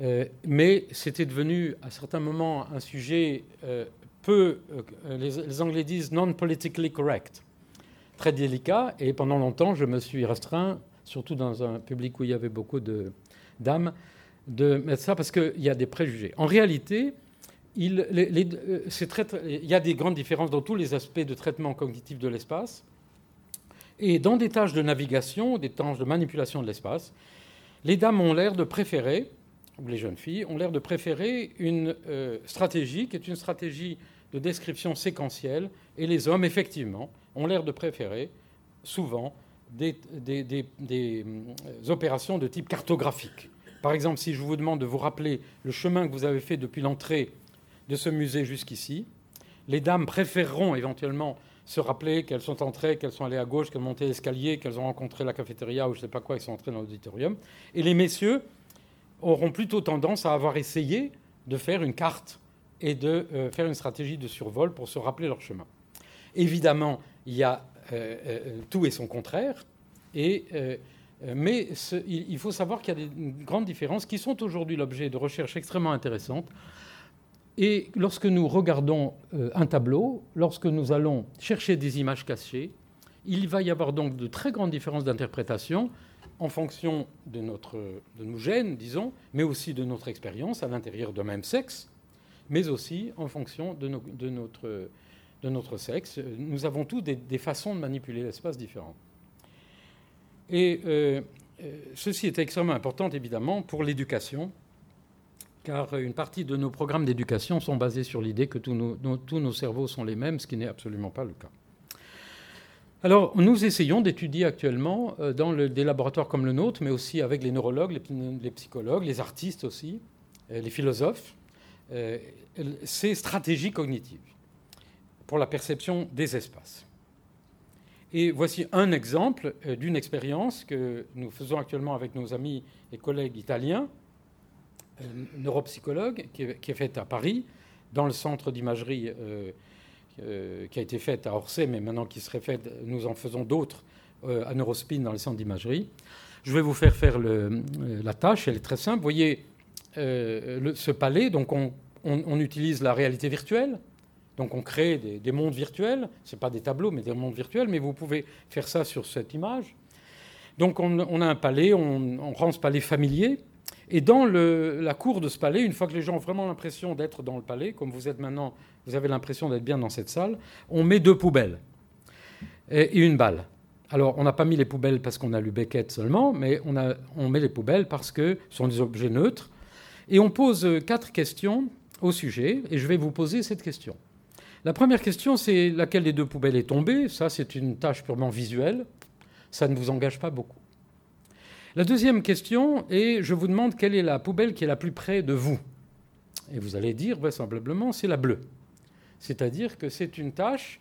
A: euh, mais c'était devenu à certains moments un sujet euh, peu, les, Anglais disent non politically correct, très délicat, et pendant longtemps je me suis restreint, surtout dans un public où il y avait beaucoup de dames, de mettre ça parce qu'il y a des préjugés. En réalité, il, il, y a des grandes différences dans tous les aspects de traitement cognitif de l'espace. Et dans des tâches de navigation, des tâches de manipulation de l'espace, les dames ont l'air de préférer, ou les jeunes filles, ont l'air de préférer une euh, stratégie qui est une stratégie de description séquentielle, et les hommes, effectivement, ont l'air de préférer souvent des, des, euh, opérations de type cartographique. Par exemple, si je vous demande de vous rappeler le chemin que vous avez fait depuis l'entrée de ce musée jusqu'ici. Les dames préféreront éventuellement se rappeler qu'elles sont entrées, qu'elles sont allées à gauche, qu'elles ont monté l'escalier, qu'elles ont rencontré la cafétéria ou je ne sais pas quoi, qu'elles sont entrées dans l'auditorium. Et les messieurs auront plutôt tendance à avoir essayé de faire une carte et de euh, faire une stratégie de survol pour se rappeler leur chemin. Évidemment, il y a euh, euh, tout et son contraire, et, mais il, faut savoir qu'il y a des grandes différences qui sont aujourd'hui l'objet de recherches extrêmement intéressantes et lorsque nous regardons euh, un tableau, lorsque nous allons chercher des images cachées, il va y avoir donc de très grandes différences d'interprétation en fonction de, nos gènes, disons, mais aussi de notre expérience à l'intérieur d'un même sexe, mais aussi en fonction de, notre, sexe. Nous avons tous des, façons de manipuler l'espace différentes. Et euh, euh, ceci est extrêmement important, évidemment, pour l'éducation, car une partie de nos programmes d'éducation sont basés sur l'idée que tous nos, cerveaux sont les mêmes, ce qui n'est absolument pas le cas. Alors, nous essayons d'étudier actuellement, euh, dans des laboratoires comme le nôtre, mais aussi avec les neurologues, les, psychologues, les artistes aussi, euh, les philosophes, euh, ces stratégies cognitives pour la perception des espaces. Et voici un exemple d'une expérience que nous faisons actuellement avec nos amis et collègues italiens, euh, neuropsychologues, qui est, faite à Paris, dans le centre d'imagerie qui a été faite à Orsay, mais maintenant qui serait faite, nous en faisons d'autres à Neurospin dans le centre d'imagerie. Je vais vous faire faire la tâche, elle est très simple. Vous voyez ce palais, donc on utilise la réalité virtuelle donc on crée des, mondes virtuels, ce pas des tableaux, mais des mondes virtuels, mais vous pouvez faire ça sur cette image. Donc on, a un palais, on, rend ce palais familier, et dans la cour de ce palais, une fois que les gens ont vraiment l'impression d'être dans le palais, comme vous êtes maintenant, vous avez l'impression d'être bien dans cette salle, on met deux poubelles et, une balle. Alors, on n'a pas mis les poubelles parce qu'on a lu Beckett seulement, mais on, met les poubelles parce que ce sont des objets neutres. Et on pose quatre questions au sujet, et je vais vous poser cette question. La première question, c'est laquelle des deux poubelles est tombée? Ça, c'est une tâche purement visuelle. Ça ne vous engage pas beaucoup. La deuxième question est, je vous demande quelle est la poubelle qui est la plus près de vous. Et vous allez dire, vraisemblablement, c'est la bleue. C'est-à-dire que c'est une tâche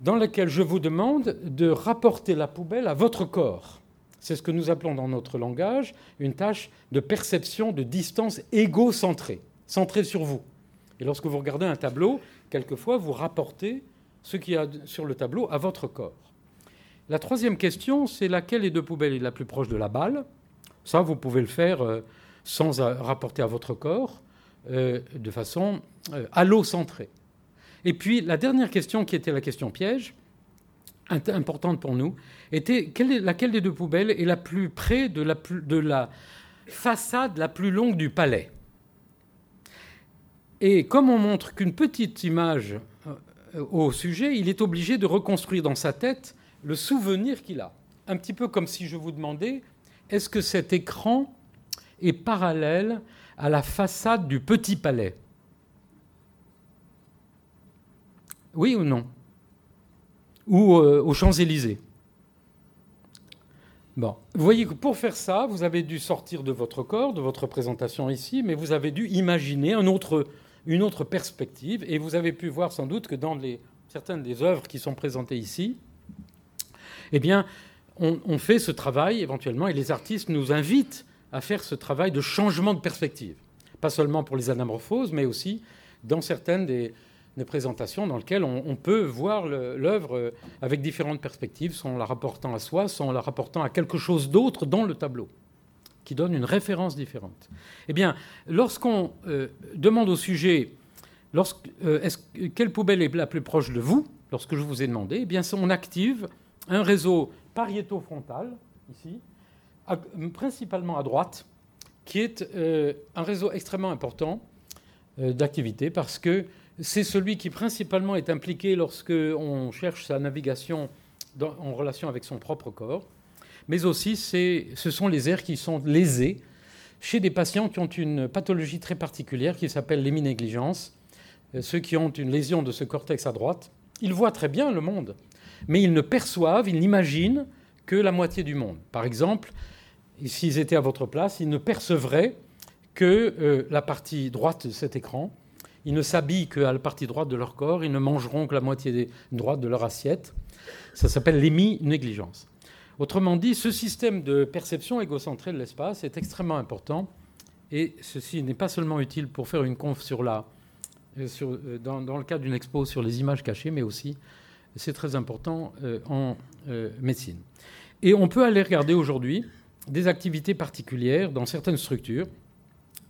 A: dans laquelle je vous demande de rapporter la poubelle à votre corps. C'est ce que nous appelons dans notre langage une tâche de perception de distance égocentrée, centrée sur vous. Et lorsque vous regardez un tableau, quelquefois, vous rapportez ce qu'il y a sur le tableau à votre corps. La troisième question, c'est laquelle des deux poubelles est la plus proche de la balle? Ça, vous pouvez le faire euh, sans rapporter à votre corps, euh, de façon euh, allocentrée. Et puis, la dernière question, qui était la question piège, importante pour nous, était laquelle des deux poubelles est la plus près de la façade la plus longue du palais? Et comme on montre qu'une petite image au sujet, il est obligé de reconstruire dans sa tête le souvenir qu'il a. Un petit peu comme si je vous demandais, est-ce que cet écran est parallèle à la façade du petit palais? Oui ou non? Ou euh, aux Champs-Élysées? Bon, vous voyez que pour faire ça, vous avez dû sortir de votre corps, de votre présentation ici, mais vous avez dû imaginer une autre perspective. Et vous avez pu voir sans doute que dans certaines des œuvres qui sont présentées ici, eh bien, on, fait ce travail éventuellement, et les artistes nous invitent à faire ce travail de changement de perspective. Pas seulement pour les anamorphoses, mais aussi dans certaines des, présentations dans lesquelles on, peut voir l'œuvre avec différentes perspectives, sans la rapportant à soi, sans la rapportant à quelque chose d'autre dans le tableau qui donne une référence différente. Eh bien, lorsqu'on euh, demande au sujet euh, quelle poubelle est la plus proche de vous, lorsque je vous ai demandé, eh bien, on active un réseau pariéto-frontal, ici, principalement à droite, qui est euh, un réseau extrêmement important d'activité parce que c'est celui qui principalement est impliqué lorsque on cherche sa navigation en relation avec son propre corps mais aussi ce sont les aires qui sont lésés chez des patients qui ont une pathologie très particulière qui s'appelle l'héminégligence, euh, ceux qui ont une lésion de ce cortex à droite. Ils voient très bien le monde, mais ils ne perçoivent, ils n'imaginent que la moitié du monde. Par exemple, s'ils étaient à votre place, ils ne percevraient que euh, la partie droite de cet écran. Ils ne s'habillent qu'à la partie droite de leur corps, ils ne mangeront que la moitié droite de leur assiette. Ça s'appelle l'héminégligence. Autrement dit, ce système de perception égocentrée de l'espace est extrêmement important et ceci n'est pas seulement utile pour faire une conf sur la, euh, euh, dans, le cadre d'une expo sur les images cachées, mais aussi c'est très important euh, en médecine. Et on peut aller regarder aujourd'hui des activités particulières dans certaines structures,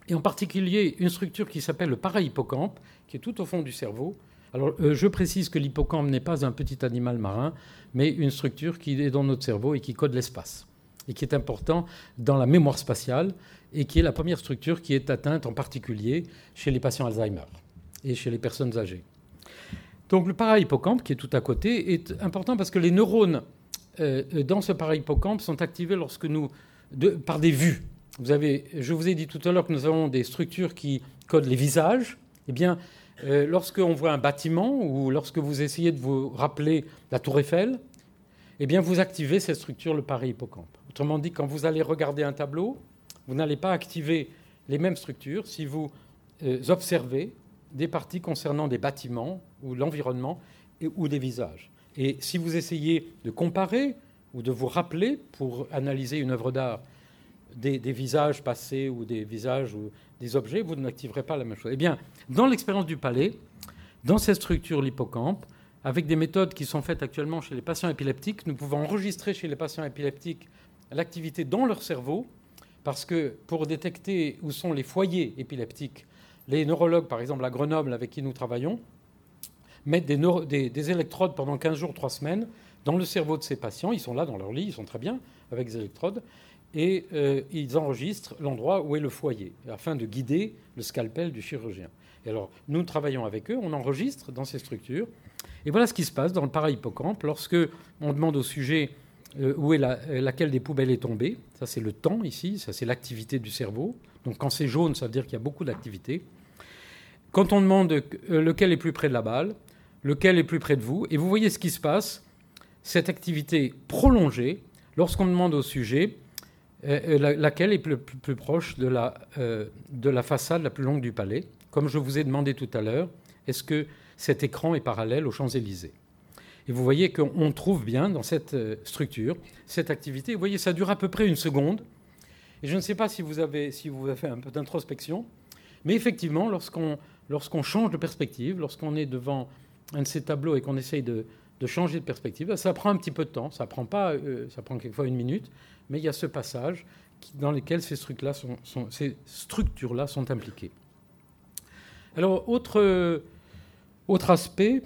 A: et en particulier une structure qui s'appelle le parahippocampe, qui est tout au fond du cerveau, alors, euh, je précise que l'hippocampe n'est pas un petit animal marin, mais une structure qui est dans notre cerveau et qui code l'espace, et qui est important dans la mémoire spatiale, et qui est la première structure qui est atteinte en particulier chez les patients Alzheimer et chez les personnes âgées. Donc, le parahippocampe, qui est tout à côté, est important parce que les neurones euh, dans ce parahippocampe sont activés lorsque nous, par des vues. Vous avez, je vous ai dit tout à l'heure que nous avons des structures qui codent les visages. Eh bien, euh, lorsqu'on voit un bâtiment ou lorsque vous essayez de vous rappeler la tour Eiffel, eh bien vous activez cette structure, le pari-hippocampe. Autrement dit, quand vous allez regarder un tableau, vous n'allez pas activer les mêmes structures si vous euh, observez des parties concernant des bâtiments ou l'environnement ou des visages. Et si vous essayez de comparer ou de vous rappeler pour analyser une œuvre d'art des, visages passés ou des visages ou des objets, vous n'activerez pas la même chose. Eh bien, dans l'expérience du palais, dans cette structure, l'hippocampe, avec des méthodes qui sont faites actuellement chez les patients épileptiques, nous pouvons enregistrer chez les patients épileptiques l'activité dans leur cerveau, parce que pour détecter où sont les foyers épileptiques, les neurologues, par exemple à Grenoble, avec qui nous travaillons, mettent des, des, électrodes pendant 15 jours, 3 semaines dans le cerveau de ces patients. Ils sont là dans leur lit, ils sont très bien avec des électrodes et euh, ils enregistrent l'endroit où est le foyer, afin de guider le scalpel du chirurgien. Et alors, nous travaillons avec eux, on enregistre dans ces structures, et voilà ce qui se passe dans le parahippocampe lorsque on demande au sujet euh, où est euh, laquelle des poubelles est tombée. Ça, c'est le temps ici, ça, c'est l'activité du cerveau. Donc, quand c'est jaune, ça veut dire qu'il y a beaucoup d'activité. Quand on demande lequel est plus près de la balle, lequel est plus près de vous, et vous voyez ce qui se passe, cette activité prolongée, lorsqu'on demande au sujet euh, euh, laquelle est plus, proche de la, euh, de la façade la plus longue du palais. Comme je vous ai demandé tout à l'heure, est-ce que cet écran est parallèle aux Champs-Élysées? Et vous voyez qu'on trouve bien dans cette structure cette activité. Vous voyez, ça dure à peu près une seconde. Et je ne sais pas si vous avez, si vous avez fait un peu d'introspection, mais effectivement, lorsqu'on change de perspective, lorsqu'on est devant un de ces tableaux et qu'on essaye de, changer de perspective, ça prend un petit peu de temps. Ça prend pas, ça prend quelquefois une minute, mais il y a ce passage dans lequel ces, ces structures-là sont impliquées. Alors, autre, autre aspect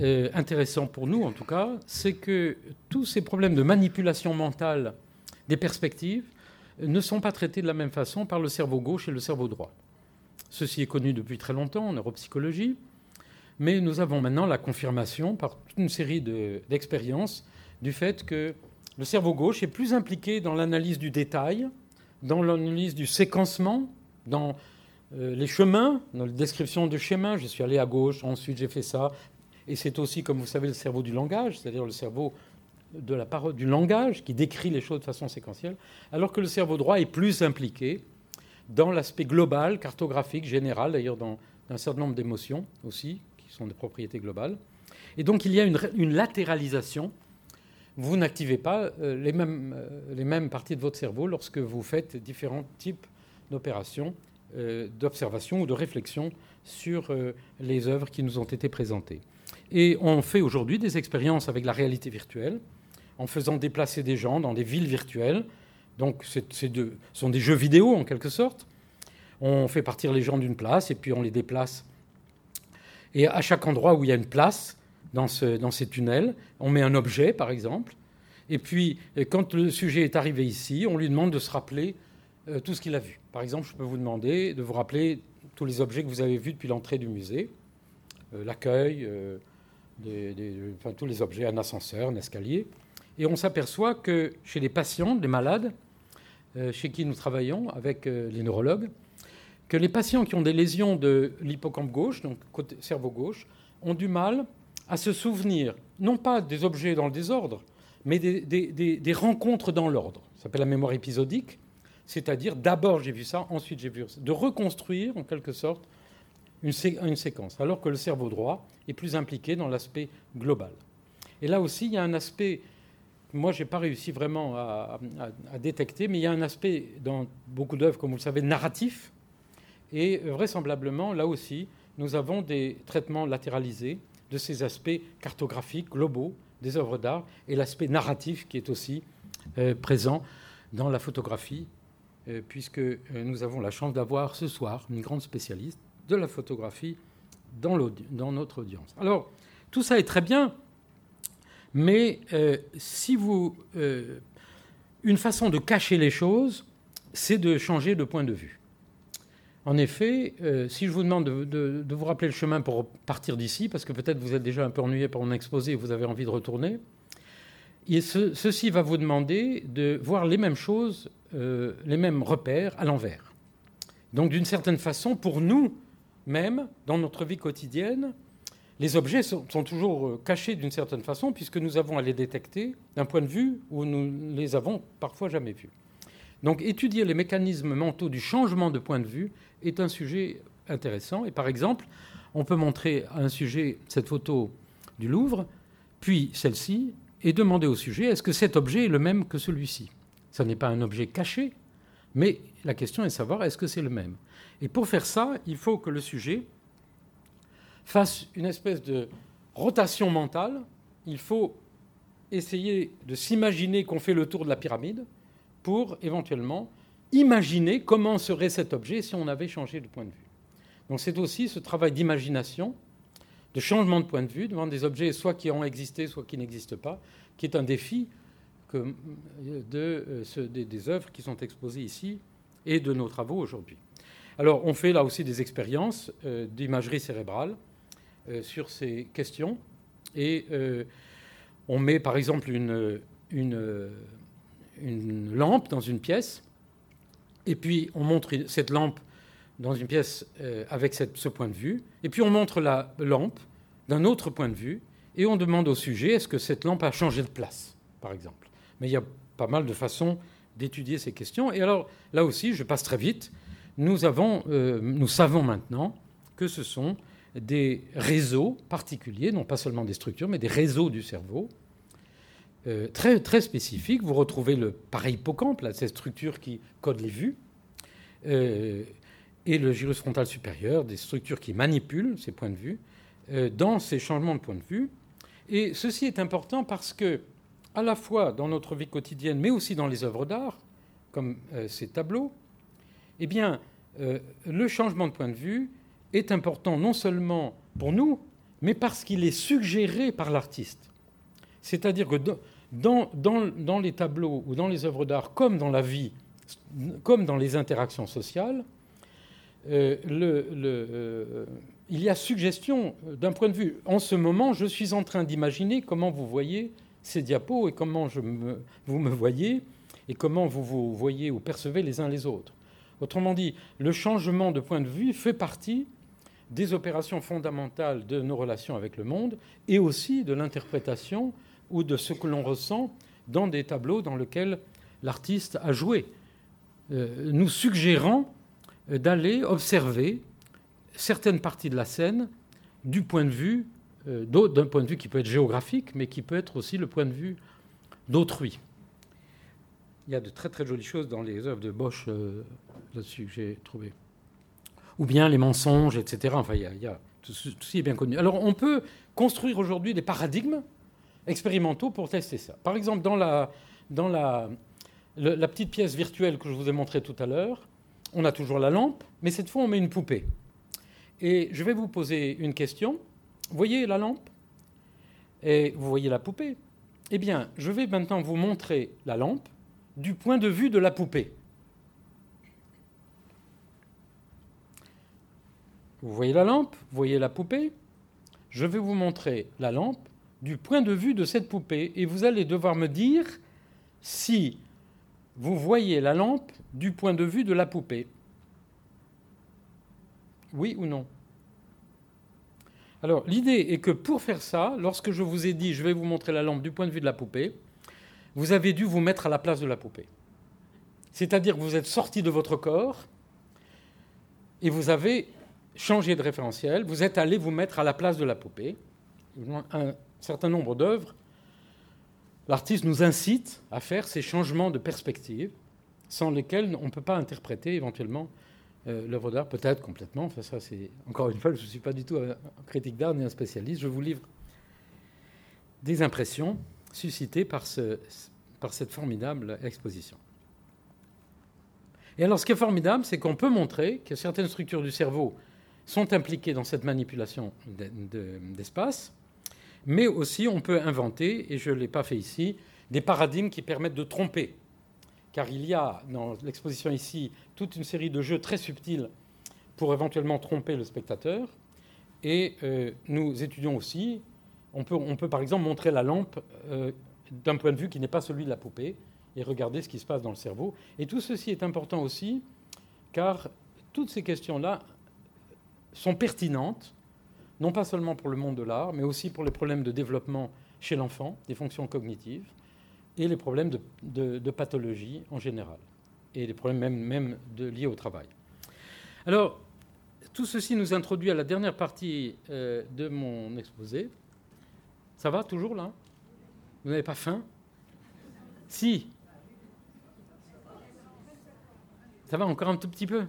A: euh, intéressant pour nous, en tout cas, c'est que tous ces problèmes de manipulation mentale des perspectives ne sont pas traités de la même façon par le cerveau gauche et le cerveau droit. Ceci est connu depuis très longtemps en neuropsychologie, mais nous avons maintenant la confirmation par toute une série d'expériences du fait que le cerveau gauche est plus impliqué dans l'analyse du détail, dans l'analyse du séquencement, dans euh, les chemins, dans la description de chemins. Je suis allé à gauche, ensuite j'ai fait ça. Et c'est aussi, comme vous savez, le cerveau du langage, c'est-à-dire le cerveau de la parole, du langage, qui décrit les choses de façon séquentielle, alors que le cerveau droit est plus impliqué dans l'aspect global, cartographique, général, d'ailleurs dans un certain nombre d'émotions aussi, qui sont des propriétés globales. Et donc il y a une, latéralisation vous n'activez pas euh, les mêmes, euh, les mêmes parties de votre cerveau lorsque vous faites différents types d'opérations, euh, d'observation ou de réflexion sur les œuvres qui nous ont été présentées. Et on fait aujourd'hui des expériences avec la réalité virtuelle, en faisant déplacer des gens dans des villes virtuelles. Donc, ce sont des jeux vidéo en quelque sorte. On fait partir les gens d'une place et puis on les déplace. Et à chaque endroit où il y a une place, dans, ces tunnels. On met un objet, par exemple. Et puis, quand le sujet est arrivé ici, on lui demande de se rappeler euh, tout ce qu'il a vu. Par exemple, je peux vous demander de vous rappeler tous les objets que vous avez vus depuis l'entrée du musée, euh, l'accueil, euh, tous les objets, un ascenseur, un escalier. Et on s'aperçoit que chez les patients, les malades, chez qui nous travaillons avec les neurologues, que les patients qui ont des lésions de l'hippocampe gauche, donc cerveau gauche, ont du mal à se souvenir, non pas des objets dans le désordre, mais des, rencontres dans l'ordre. Ça s'appelle la mémoire épisodique, c'est-à-dire d'abord j'ai vu ça, ensuite j'ai vu ça. De reconstruire en quelque sorte une, séquence, alors que le cerveau droit est plus impliqué dans l'aspect global. Et là aussi, il y a un aspect, moi je n'ai pas réussi vraiment à, détecter, mais il y a un aspect dans beaucoup d'œuvres, comme vous le savez, narratif. Et vraisemblablement, là aussi, nous avons des traitements latéralisés de ces aspects cartographiques globaux des œuvres d'art et l'aspect narratif qui est aussi euh, présent dans la photographie, euh, puisque euh, nous avons la chance d'avoir ce soir une grande spécialiste de la photographie dans notre audience. Alors, tout ça est très bien, mais si vous... une façon de cacher les choses, c'est de changer de point de vue. En effet, euh, si je vous demande de, vous rappeler le chemin pour partir d'ici, parce que peut-être vous êtes déjà un peu ennuyé par mon exposé et vous avez envie de retourner, ceci va vous demander de voir les mêmes choses, euh, les mêmes repères à l'envers. Donc d'une certaine façon, pour nous même, dans notre vie quotidienne, les objets sont, toujours euh, cachés d'une certaine façon, puisque nous avons à les détecter d'un point de vue où nous ne les avons parfois jamais vus. Donc étudier les mécanismes mentaux du changement de point de vue est un sujet intéressant. Et par exemple, on peut montrer un sujet, cette photo du Louvre, puis celle-ci, et demander au sujet est-ce que cet objet est le même que celui-ci? Ce n'est pas un objet caché, mais la question est de savoir est-ce que c'est le même? Et pour faire ça, il faut que le sujet fasse une espèce de rotation mentale. Il faut essayer de s'imaginer qu'on fait le tour de la pyramide pour éventuellement imaginer comment serait cet objet si on avait changé de point de vue. Donc c'est aussi ce travail d'imagination, de changement de point de vue devant des objets soit qui ont existé, soit qui n'existent pas, qui est un défi de, euh, des, des, œuvres qui sont exposées ici et de nos travaux aujourd'hui. Alors on fait là aussi des expériences euh, d'imagerie cérébrale sur ces questions. Et on met par exemple une, lampe dans une pièce. Et puis on montre cette lampe dans une pièce euh, avec ce point de vue, et puis on montre la lampe d'un autre point de vue, et on demande au sujet est-ce que cette lampe a changé de place, par exemple? Mais il y a pas mal de façons d'étudier ces questions. Et alors là aussi, je passe très vite, nous, avons, euh, nous savons maintenant que ce sont des réseaux particuliers, non pas seulement des structures, mais des réseaux du cerveau, euh, très, très spécifiques. Vous retrouvez le pareil hippocampe, là, cette structure qui code les vues, euh, et le gyrus frontal supérieur, des structures qui manipulent ces points de vue euh, dans ces changements de point de vue. Et ceci est important parce que, à la fois dans notre vie quotidienne, mais aussi dans les œuvres d'art, comme ces tableaux, eh bien, le changement de point de vue est important non seulement pour nous, mais parce qu'il est suggéré par l'artiste. C'est-à-dire que dans, dans, les tableaux ou dans les œuvres d'art, comme dans la vie, comme dans les interactions sociales, euh, euh, il y a suggestion d'un point de vue. En ce moment, je suis en train d'imaginer comment vous voyez ces diapos et comment je me, vous me voyez et comment vous vous voyez ou percevez les uns les autres. Autrement dit, le changement de point de vue fait partie des opérations fondamentales de nos relations avec le monde et aussi de l'interprétation ou de ce que l'on ressent dans des tableaux dans lesquels l'artiste a joué, euh, nous suggérant euh, d'aller observer certaines parties de la scène du point de vue, euh, d'un point de vue qui peut être géographique, mais qui peut être aussi le point de vue d'autrui. Il y a de très très jolies choses dans les œuvres de Bosch là-dessus que j'ai trouvé. Ou bien les mensonges, etc. Enfin, tout, ceci est bien connu. Alors on peut construire aujourd'hui des paradigmes expérimentaux pour tester ça. Par exemple, dans la petite pièce virtuelle que je vous ai montrée tout à l'heure, on a toujours la lampe, mais cette fois on met une poupée. Et je vais vous poser une question. Vous voyez la lampe? Et vous voyez la poupée? Eh bien, je vais maintenant vous montrer la lampe du point de vue de la poupée. Vous voyez la lampe Vous voyez la poupée Je vais vous montrer la lampe du point de vue de cette poupée et vous allez devoir me dire si vous voyez la lampe du point de vue de la poupée. Oui ou non? Alors l'idée est que pour faire ça, lorsque je vous ai dit je vais vous montrer la lampe du point de vue de la poupée, vous avez dû vous mettre à la place de la poupée. C'est-à-dire que vous êtes sorti de votre corps et vous avez changé de référentiel, vous êtes allé vous mettre à la place de la poupée. Un, certain nombre d'œuvres, l'artiste nous incite à faire ces changements de perspective sans lesquels on ne peut pas interpréter éventuellement euh, l'œuvre d'art, peut-être complètement. Enfin, ça, c'est encore une fois, je ne suis pas du tout un critique d'art ni un spécialiste. Je vous livre des impressions suscitées par, par cette formidable exposition. Et alors, ce qui est formidable, c'est qu'on peut montrer que certaines structures du cerveau sont impliquées dans cette manipulation d'espace, mais aussi on peut inventer, et je ne l'ai pas fait ici, des paradigmes qui permettent de tromper. Car il y a dans l'exposition ici toute une série de jeux très subtils pour éventuellement tromper le spectateur. Et euh, nous étudions aussi, on peut, on peut, par exemple montrer la lampe euh, d'un point de vue qui n'est pas celui de la poupée et regarder ce qui se passe dans le cerveau. Et tout ceci est important aussi car toutes ces questions-là sont pertinentes non pas seulement pour le monde de l'art, mais aussi pour les problèmes de développement chez l'enfant, des fonctions cognitives, et les problèmes de, pathologie en général, et les problèmes même, liés au travail. Alors, tout ceci nous introduit à la dernière partie euh, de mon exposé. Ça va toujours là? Vous n'avez pas faim? Si. Ça va encore un tout petit peu?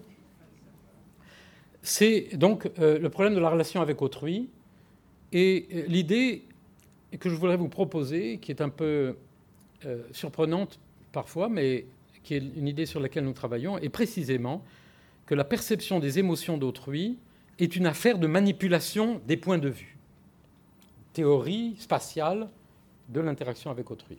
A: C'est donc euh, le problème de la relation avec autrui. Et euh, l'idée que je voudrais vous proposer, qui est un peu euh, surprenante parfois, mais qui est une idée sur laquelle nous travaillons, est précisément que la perception des émotions d'autrui est une affaire de manipulation des points de vue. Théorie spatiale de l'interaction avec autrui.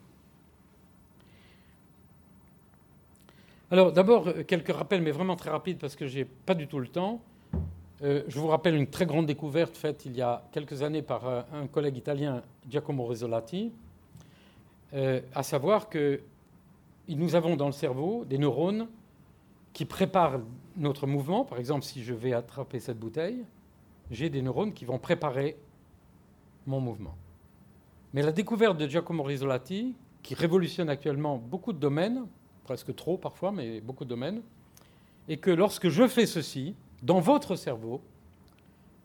A: Alors d'abord, quelques rappels, mais vraiment très rapides parce que je n'ai pas du tout le temps. Euh, je vous rappelle une très grande découverte faite il y a quelques années par euh, un collègue italien, Giacomo Rizzolatti, euh, à savoir que nous avons dans le cerveau des neurones qui préparent notre mouvement. Par exemple, si je vais attraper cette bouteille, j'ai des neurones qui vont préparer mon mouvement. Mais la découverte de Giacomo Rizzolatti, qui révolutionne actuellement beaucoup de domaines, presque trop parfois, mais beaucoup de domaines, est que lorsque je fais ceci, dans votre cerveau,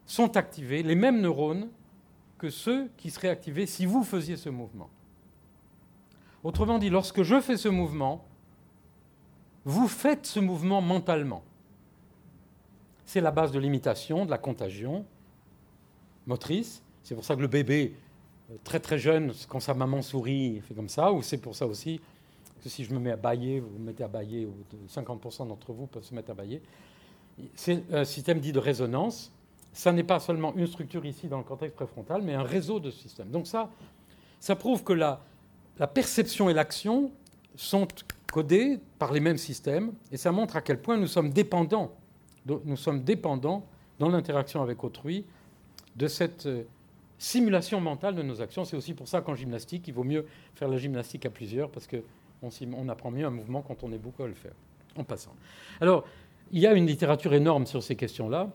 A: sont activés les mêmes neurones que ceux qui seraient activés si vous faisiez ce mouvement. Autrement dit, lorsque je fais ce mouvement, vous faites ce mouvement mentalement. C'est la base de l'imitation, de la contagion motrice. C'est pour ça que le bébé, euh, très très jeune, quand sa maman sourit, fait comme ça, ou c'est pour ça aussi que si je me mets à bailler, vous vous mettez à bailler, ou 50% d'entre vous peuvent se mettre à bailler. C'est un système dit de résonance. Ça n'est pas seulement une structure ici dans le cortex préfrontal, mais un réseau de systèmes. Donc ça, ça prouve que la, perception et l'action sont codées par les mêmes systèmes, et ça montre à quel point nous sommes dépendants, nous sommes dépendants dans l'interaction avec autrui de cette euh, simulation mentale de nos actions. C'est aussi pour ça qu'en gymnastique, il vaut mieux faire la gymnastique à plusieurs, parce qu'on on apprend mieux un mouvement quand on est beaucoup à le faire, en passant. Alors, il y a une littérature énorme sur ces questions-là.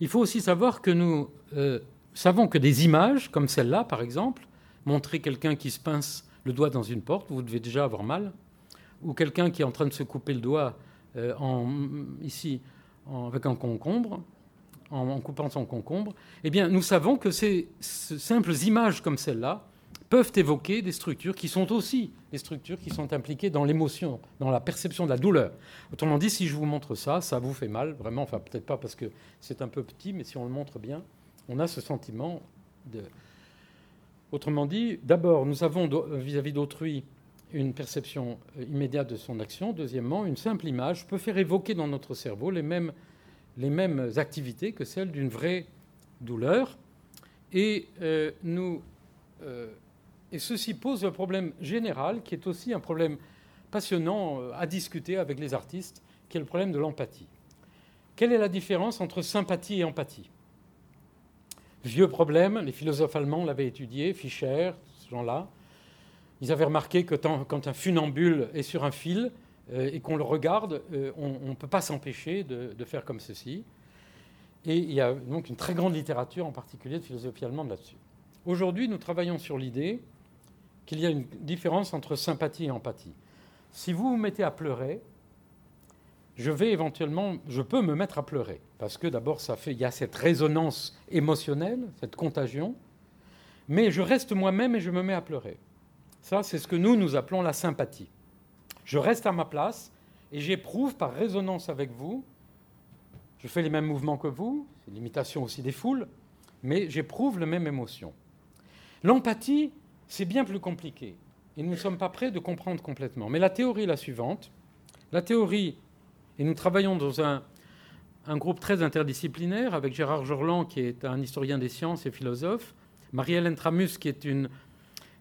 A: Il faut aussi savoir que nous euh, savons que des images, comme celle-là, par exemple, montrer quelqu'un qui se pince le doigt dans une porte, vous devez déjà avoir mal, ou quelqu'un qui est en train de se couper le doigt euh, ici avec un concombre, en, coupant son concombre, eh bien, nous savons que ces, simples images comme celle-là peuvent évoquer des structures qui sont aussi des structures qui sont impliquées dans l'émotion, dans la perception de la douleur. Autrement dit, si je vous montre ça, ça vous fait mal, vraiment, enfin peut-être pas parce que c'est un peu petit, mais si on le montre bien, on a ce sentiment de, Autrement dit, d'abord, nous avons vis-à-vis d'autrui une perception euh, immédiate de son action. Deuxièmement, une simple image peut faire évoquer dans notre cerveau les mêmes, les mêmes activités que celles d'une vraie douleur. Et, euh, nous, euh, et ceci pose un problème général qui est aussi un problème passionnant à discuter avec les artistes, qui est le problème de l'empathie. Quelle est la différence entre sympathie et empathie? Vieux problème, les philosophes allemands l'avaient étudié, Fischer, ce gens-là. Ils avaient remarqué que quand un funambule est sur un fil euh, et qu'on le regarde, euh, on ne peut pas s'empêcher de, faire comme ceci. Et il y a donc une très grande littérature, en particulier de philosophie allemande, là-dessus. Aujourd'hui, nous travaillons sur l'idée qu'il y a une différence entre sympathie et empathie. Si vous vous mettez à pleurer, je vais éventuellement, je peux me mettre à pleurer, parce que d'abord, ça fait, il y a cette résonance émotionnelle, cette contagion, mais je reste moi-même et je me mets à pleurer. Ça, c'est ce que nous, nous appelons la sympathie. Je reste à ma place et j'éprouve par résonance avec vous, je fais les mêmes mouvements que vous, c'est l'imitation aussi des foules, mais j'éprouve la même émotion. L'empathie, c'est bien plus compliqué, et nous ne sommes pas prêts de comprendre complètement. Mais la théorie est la suivante. La théorie et nous travaillons dans un, groupe très interdisciplinaire avec Gérard Jorland, qui est un historien des sciences et philosophe, Marie-Hélène Tramus, qui est, une,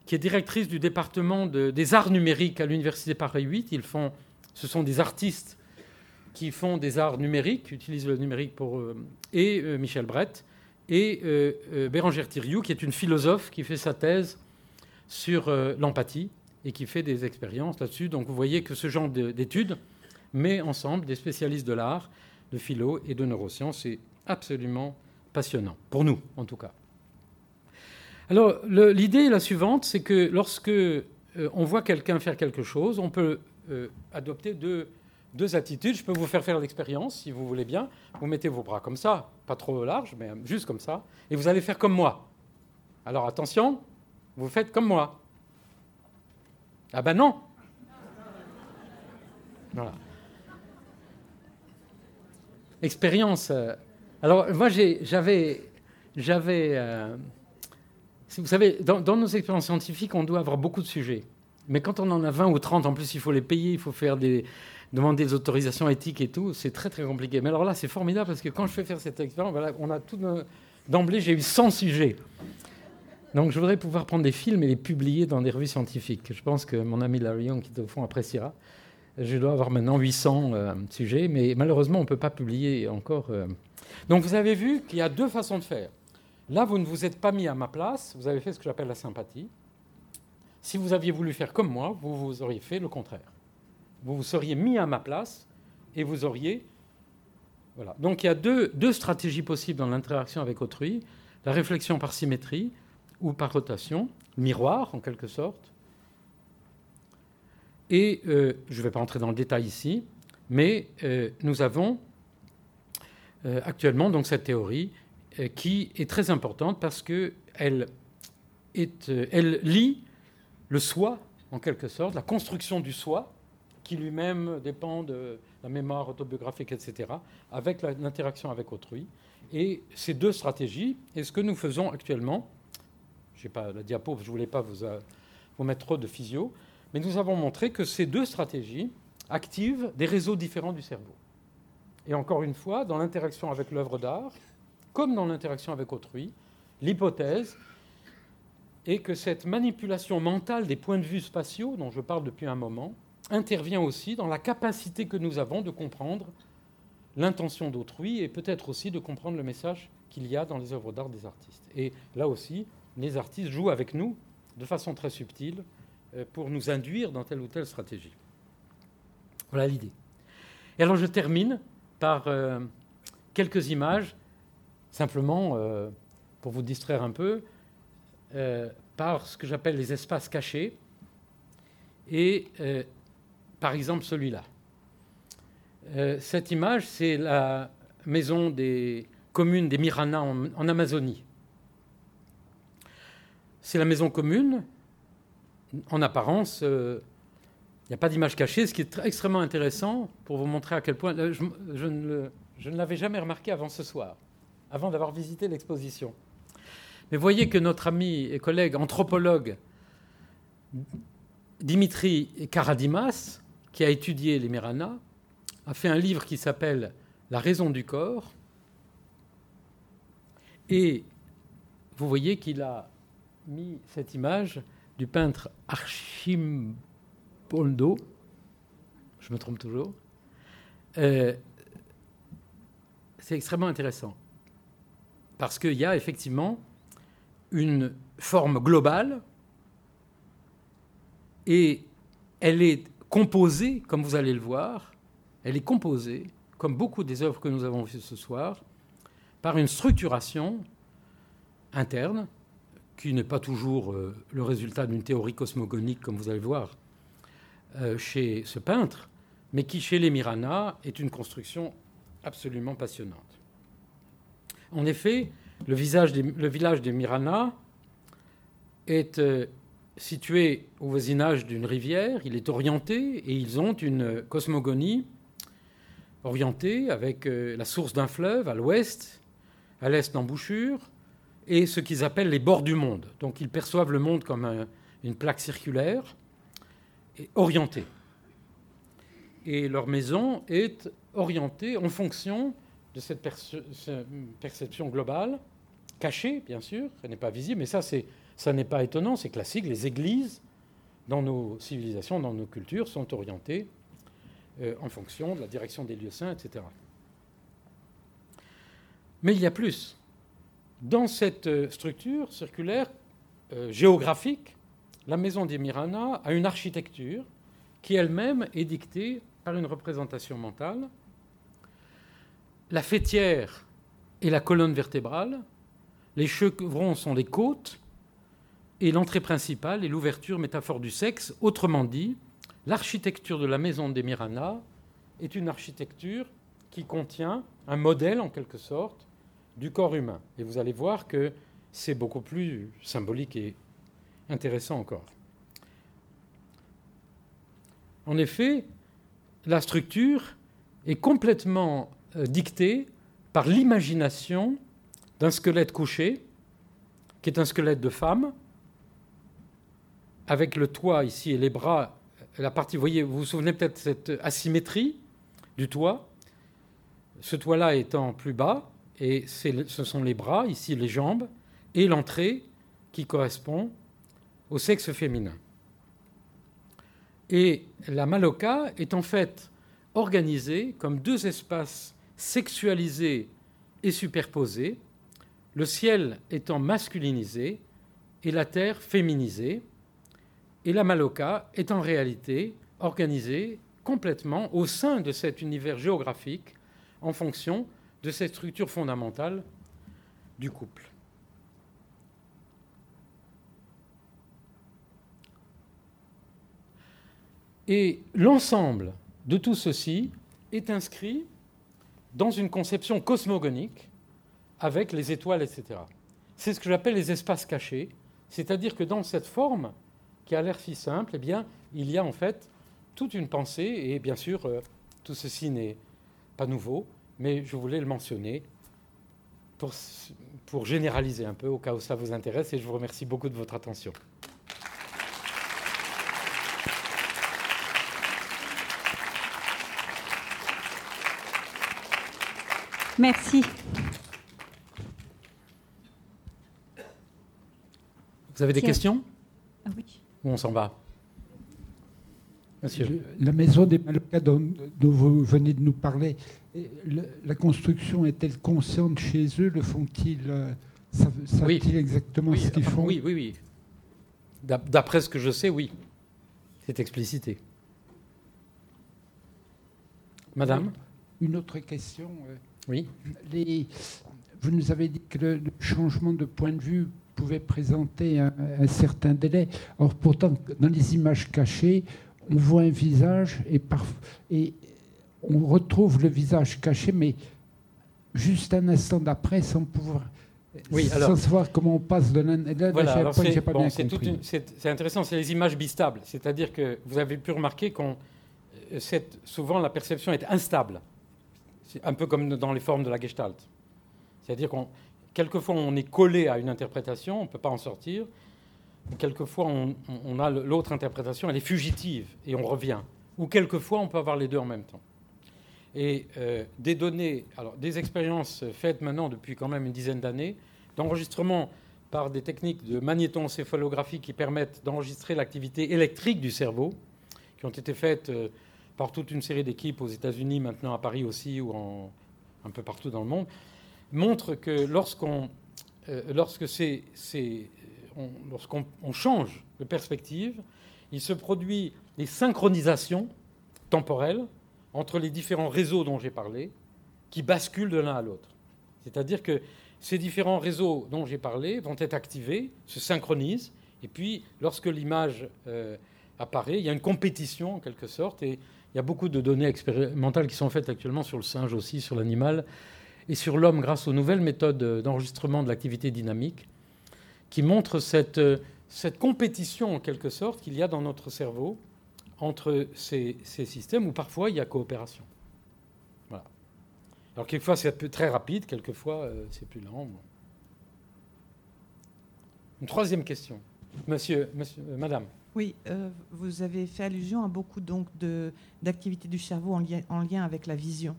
A: qui est directrice du département des arts numériques à l'Université Paris 8. Ils font, ce sont des artistes qui font des arts numériques, utilisent le numérique pour. Euh, et euh, Michel Brett, et euh, Bérangère Thiriou, qui est une philosophe qui fait sa thèse sur l'empathie et qui fait des expériences là-dessus. Donc vous voyez que ce genre d'études mais ensemble des spécialistes de l'art, de philo et de neurosciences. C'est absolument passionnant, pour nous en tout cas. Alors l'idée est la suivante, c'est que lorsque euh, on voit quelqu'un faire quelque chose, on peut euh, adopter deux, deux attitudes. Je peux vous faire faire l'expérience, si vous voulez bien. Vous mettez vos bras comme ça, pas trop large, mais juste comme ça, et vous allez faire comme moi. Alors attention, vous faites comme moi. Ah ben non Voilà. Expérience. Euh, alors moi j'avais... euh, vous savez, dans, nos expériences scientifiques, on doit avoir beaucoup de sujets. Mais quand on en a 20 ou 30, en plus, il faut les payer, il faut faire des, demander des autorisations éthiques et tout. C'est très, très compliqué. Mais alors là, c'est formidable parce que quand je fais faire cette expérience, voilà, on a tout. D'emblée, j'ai eu 100 sujets. Donc, je voudrais pouvoir prendre des films et les publier dans des revues scientifiques. Je pense que mon ami Larry Young, qui est au fond, appréciera. Je dois avoir maintenant 800 euh, sujets, mais malheureusement, on ne peut pas publier encore. Euh. Donc, vous avez vu qu'il y a deux façons de faire. Là, vous ne vous êtes pas mis à ma place, vous avez fait ce que j'appelle la sympathie. Si vous aviez voulu faire comme moi, vous, vous auriez fait le contraire. Vous vous seriez mis à ma place et vous auriez. Voilà. Donc il y a deux, deux stratégies possibles dans l'interaction avec autrui la réflexion par symétrie ou par rotation, miroir en quelque sorte. Et euh, je ne vais pas entrer dans le détail ici, mais euh, nous avons euh, actuellement donc cette théorie qui est très importante parce qu'elle elle lie le soi, en quelque sorte, la construction du soi, qui lui-même dépend de la mémoire autobiographique, etc., avec l'interaction avec autrui. Et ces deux stratégies, et ce que nous faisons actuellement, je n'ai pas la diapo, je ne voulais pas vous, euh, vous mettre trop de physio, mais nous avons montré que ces deux stratégies activent des réseaux différents du cerveau. Et encore une fois, dans l'interaction avec l'œuvre d'art, comme dans l'interaction avec autrui, l'hypothèse est que cette manipulation mentale des points de vue spatiaux, dont je parle depuis un moment, intervient aussi dans la capacité que nous avons de comprendre l'intention d'autrui et peut-être aussi de comprendre le message qu'il y a dans les œuvres d'art des artistes. Et là aussi, les artistes jouent avec nous de façon très subtile euh, pour nous induire dans telle ou telle stratégie. Voilà l'idée. Et alors je termine par euh, quelques images, simplement euh, pour vous distraire un peu, par ce que j'appelle les espaces cachés. Et par exemple celui-là. Cette image, c'est la maison des communes des Mirana en, Amazonie. C'est la maison commune. En apparence, euh, il n'y a pas d'image cachée, ce qui est extrêmement intéressant pour vous montrer à quel point. Euh, je, ne, l'avais jamais remarqué avant ce soir, avant d'avoir visité l'exposition. Mais voyez que notre ami et collègue anthropologue Dimitri Karadimas qui a étudié les Mirana, a fait un livre qui s'appelle La raison du corps. Et vous voyez qu'il a mis cette image du peintre Archimboldo, je me trompe toujours. Euh, c'est extrêmement intéressant parce qu'il y a effectivement une forme globale et elle est composée, comme vous allez le voir, elle est composée, comme beaucoup des œuvres que nous avons vues ce soir, par une structuration interne, qui n'est pas toujours euh, le résultat d'une théorie cosmogonique, comme vous allez voir, euh, chez ce peintre, mais qui, chez les Mirana, est une construction absolument passionnante. En effet, le, village des Mirana est euh, situé au voisinage d'une rivière, il est orienté et ils ont une cosmogonie orientée avec la source d'un fleuve à l'ouest, à l'est l'embouchure, et ce qu'ils appellent les bords du monde. Donc ils perçoivent le monde comme une plaque circulaire et orientée. Et leur maison est orientée en fonction de cette perception globale, cachée bien sûr, elle n'est pas visible, mais ça ça n'est pas étonnant, c'est classique. Les églises, dans nos civilisations, dans nos cultures, sont orientées euh, en fonction de la direction des lieux saints, etc. Mais il y a plus. Dans cette euh, structure circulaire euh, géographique, la maison des Mirana a une architecture qui elle-même est dictée par une représentation mentale. La fêtière est la colonne vertébrale, les chevrons sont les côtes, et l'entrée principale est l'ouverture métaphore du sexe. Autrement dit, l'architecture de la maison des Mirana est une architecture qui contient un modèle, en quelque sorte, du corps humain. Et vous allez voir que c'est beaucoup plus symbolique et intéressant encore. En effet, la structure est complètement euh, dictée par l'imagination d'un squelette couché, qui est un squelette de femme, avec le toit ici et les bras, la partie, vous voyez, vous vous souvenez peut-être de cette asymétrie du toit, ce toit-là étant plus bas, et ce sont les bras, ici les jambes, et l'entrée qui correspond au sexe féminin. Et la maloca est en fait organisée comme deux espaces sexualisés et superposés, le ciel étant masculinisé et la terre féminisée, et la maloca est en réalité organisée complètement au sein de cet univers géographique en fonction de cette structure fondamentale du couple. Et l'ensemble de tout ceci est inscrit dans une conception cosmogonique avec les étoiles, etc. C'est ce que j'appelle les espaces cachés, c'est-à-dire que dans cette forme qui a l'air si simple, eh bien, il y a en fait toute une pensée, et bien sûr, euh, tout ceci n'est pas nouveau, mais je voulais le mentionner pour, pour généraliser un peu au cas où ça vous intéresse, et je vous remercie beaucoup de votre attention.
B: Merci.
A: Vous avez des questions?
B: Ah oui.
A: Ou on s'en va? Monsieur.
C: La maison des Malocas dont, vous venez de nous parler, la construction est-elle consciente chez eux? Le font-ils euh, Savent-ils exactement ce qu'ils font?
A: Oui, oui, oui. D'après ce que je sais, oui. C'est explicité. Madame
C: Une autre question. Euh,
A: oui.
C: Les, vous nous avez dit que le, changement de point de vue pouvait présenter un, certain délai. Or, pourtant, dans les images cachées, on voit un visage et, et on retrouve le visage caché, mais juste un instant d'après, sans pouvoir. Oui, sans savoir comment on passe de l'un
A: voilà, c'est intéressant, c'est les images bistables. C'est-à-dire que vous avez pu remarquer qu'on euh, souvent la perception est instable un peu comme dans les formes de la Gestalt. C'est-à-dire qu'on quelquefois on est collé à une interprétation, on ne peut pas en sortir. Quelquefois on, a l'autre interprétation, elle est fugitive et on revient. Ou quelquefois on peut avoir les deux en même temps. Et euh, des données, alors des expériences faites maintenant depuis quand même une dizaine d'années, d'enregistrement par des techniques de magnétoencéphalographie qui permettent d'enregistrer l'activité électrique du cerveau, qui ont été faites euh, par toute une série d'équipes aux États-Unis, maintenant à Paris aussi, ou un peu partout dans le monde, montre que lorsqu'on euh, lorsque lorsqu'on change de perspective, il se produit des synchronisations temporelles entre les différents réseaux dont j'ai parlé, qui basculent de l'un à l'autre. C'est-à-dire que ces différents réseaux dont j'ai parlé vont être activés, se synchronisent, et puis lorsque l'image euh, apparaît, il y a une compétition en quelque sorte, et il y a beaucoup de données expérimentales qui sont faites actuellement sur le singe aussi, sur l'animal, et sur l'homme grâce aux nouvelles méthodes d'enregistrement de l'activité dynamique, qui montrent cette, cette compétition en quelque sorte qu'il y a dans notre cerveau entre ces, systèmes, où parfois il y a coopération. Voilà. Alors quelquefois c'est très rapide, quelquefois euh, c'est plus lent. Une troisième question. Monsieur, monsieur euh, madame.
D: Oui, euh, vous avez fait allusion à beaucoup donc d'activités du cerveau en lien, en lien, avec la vision.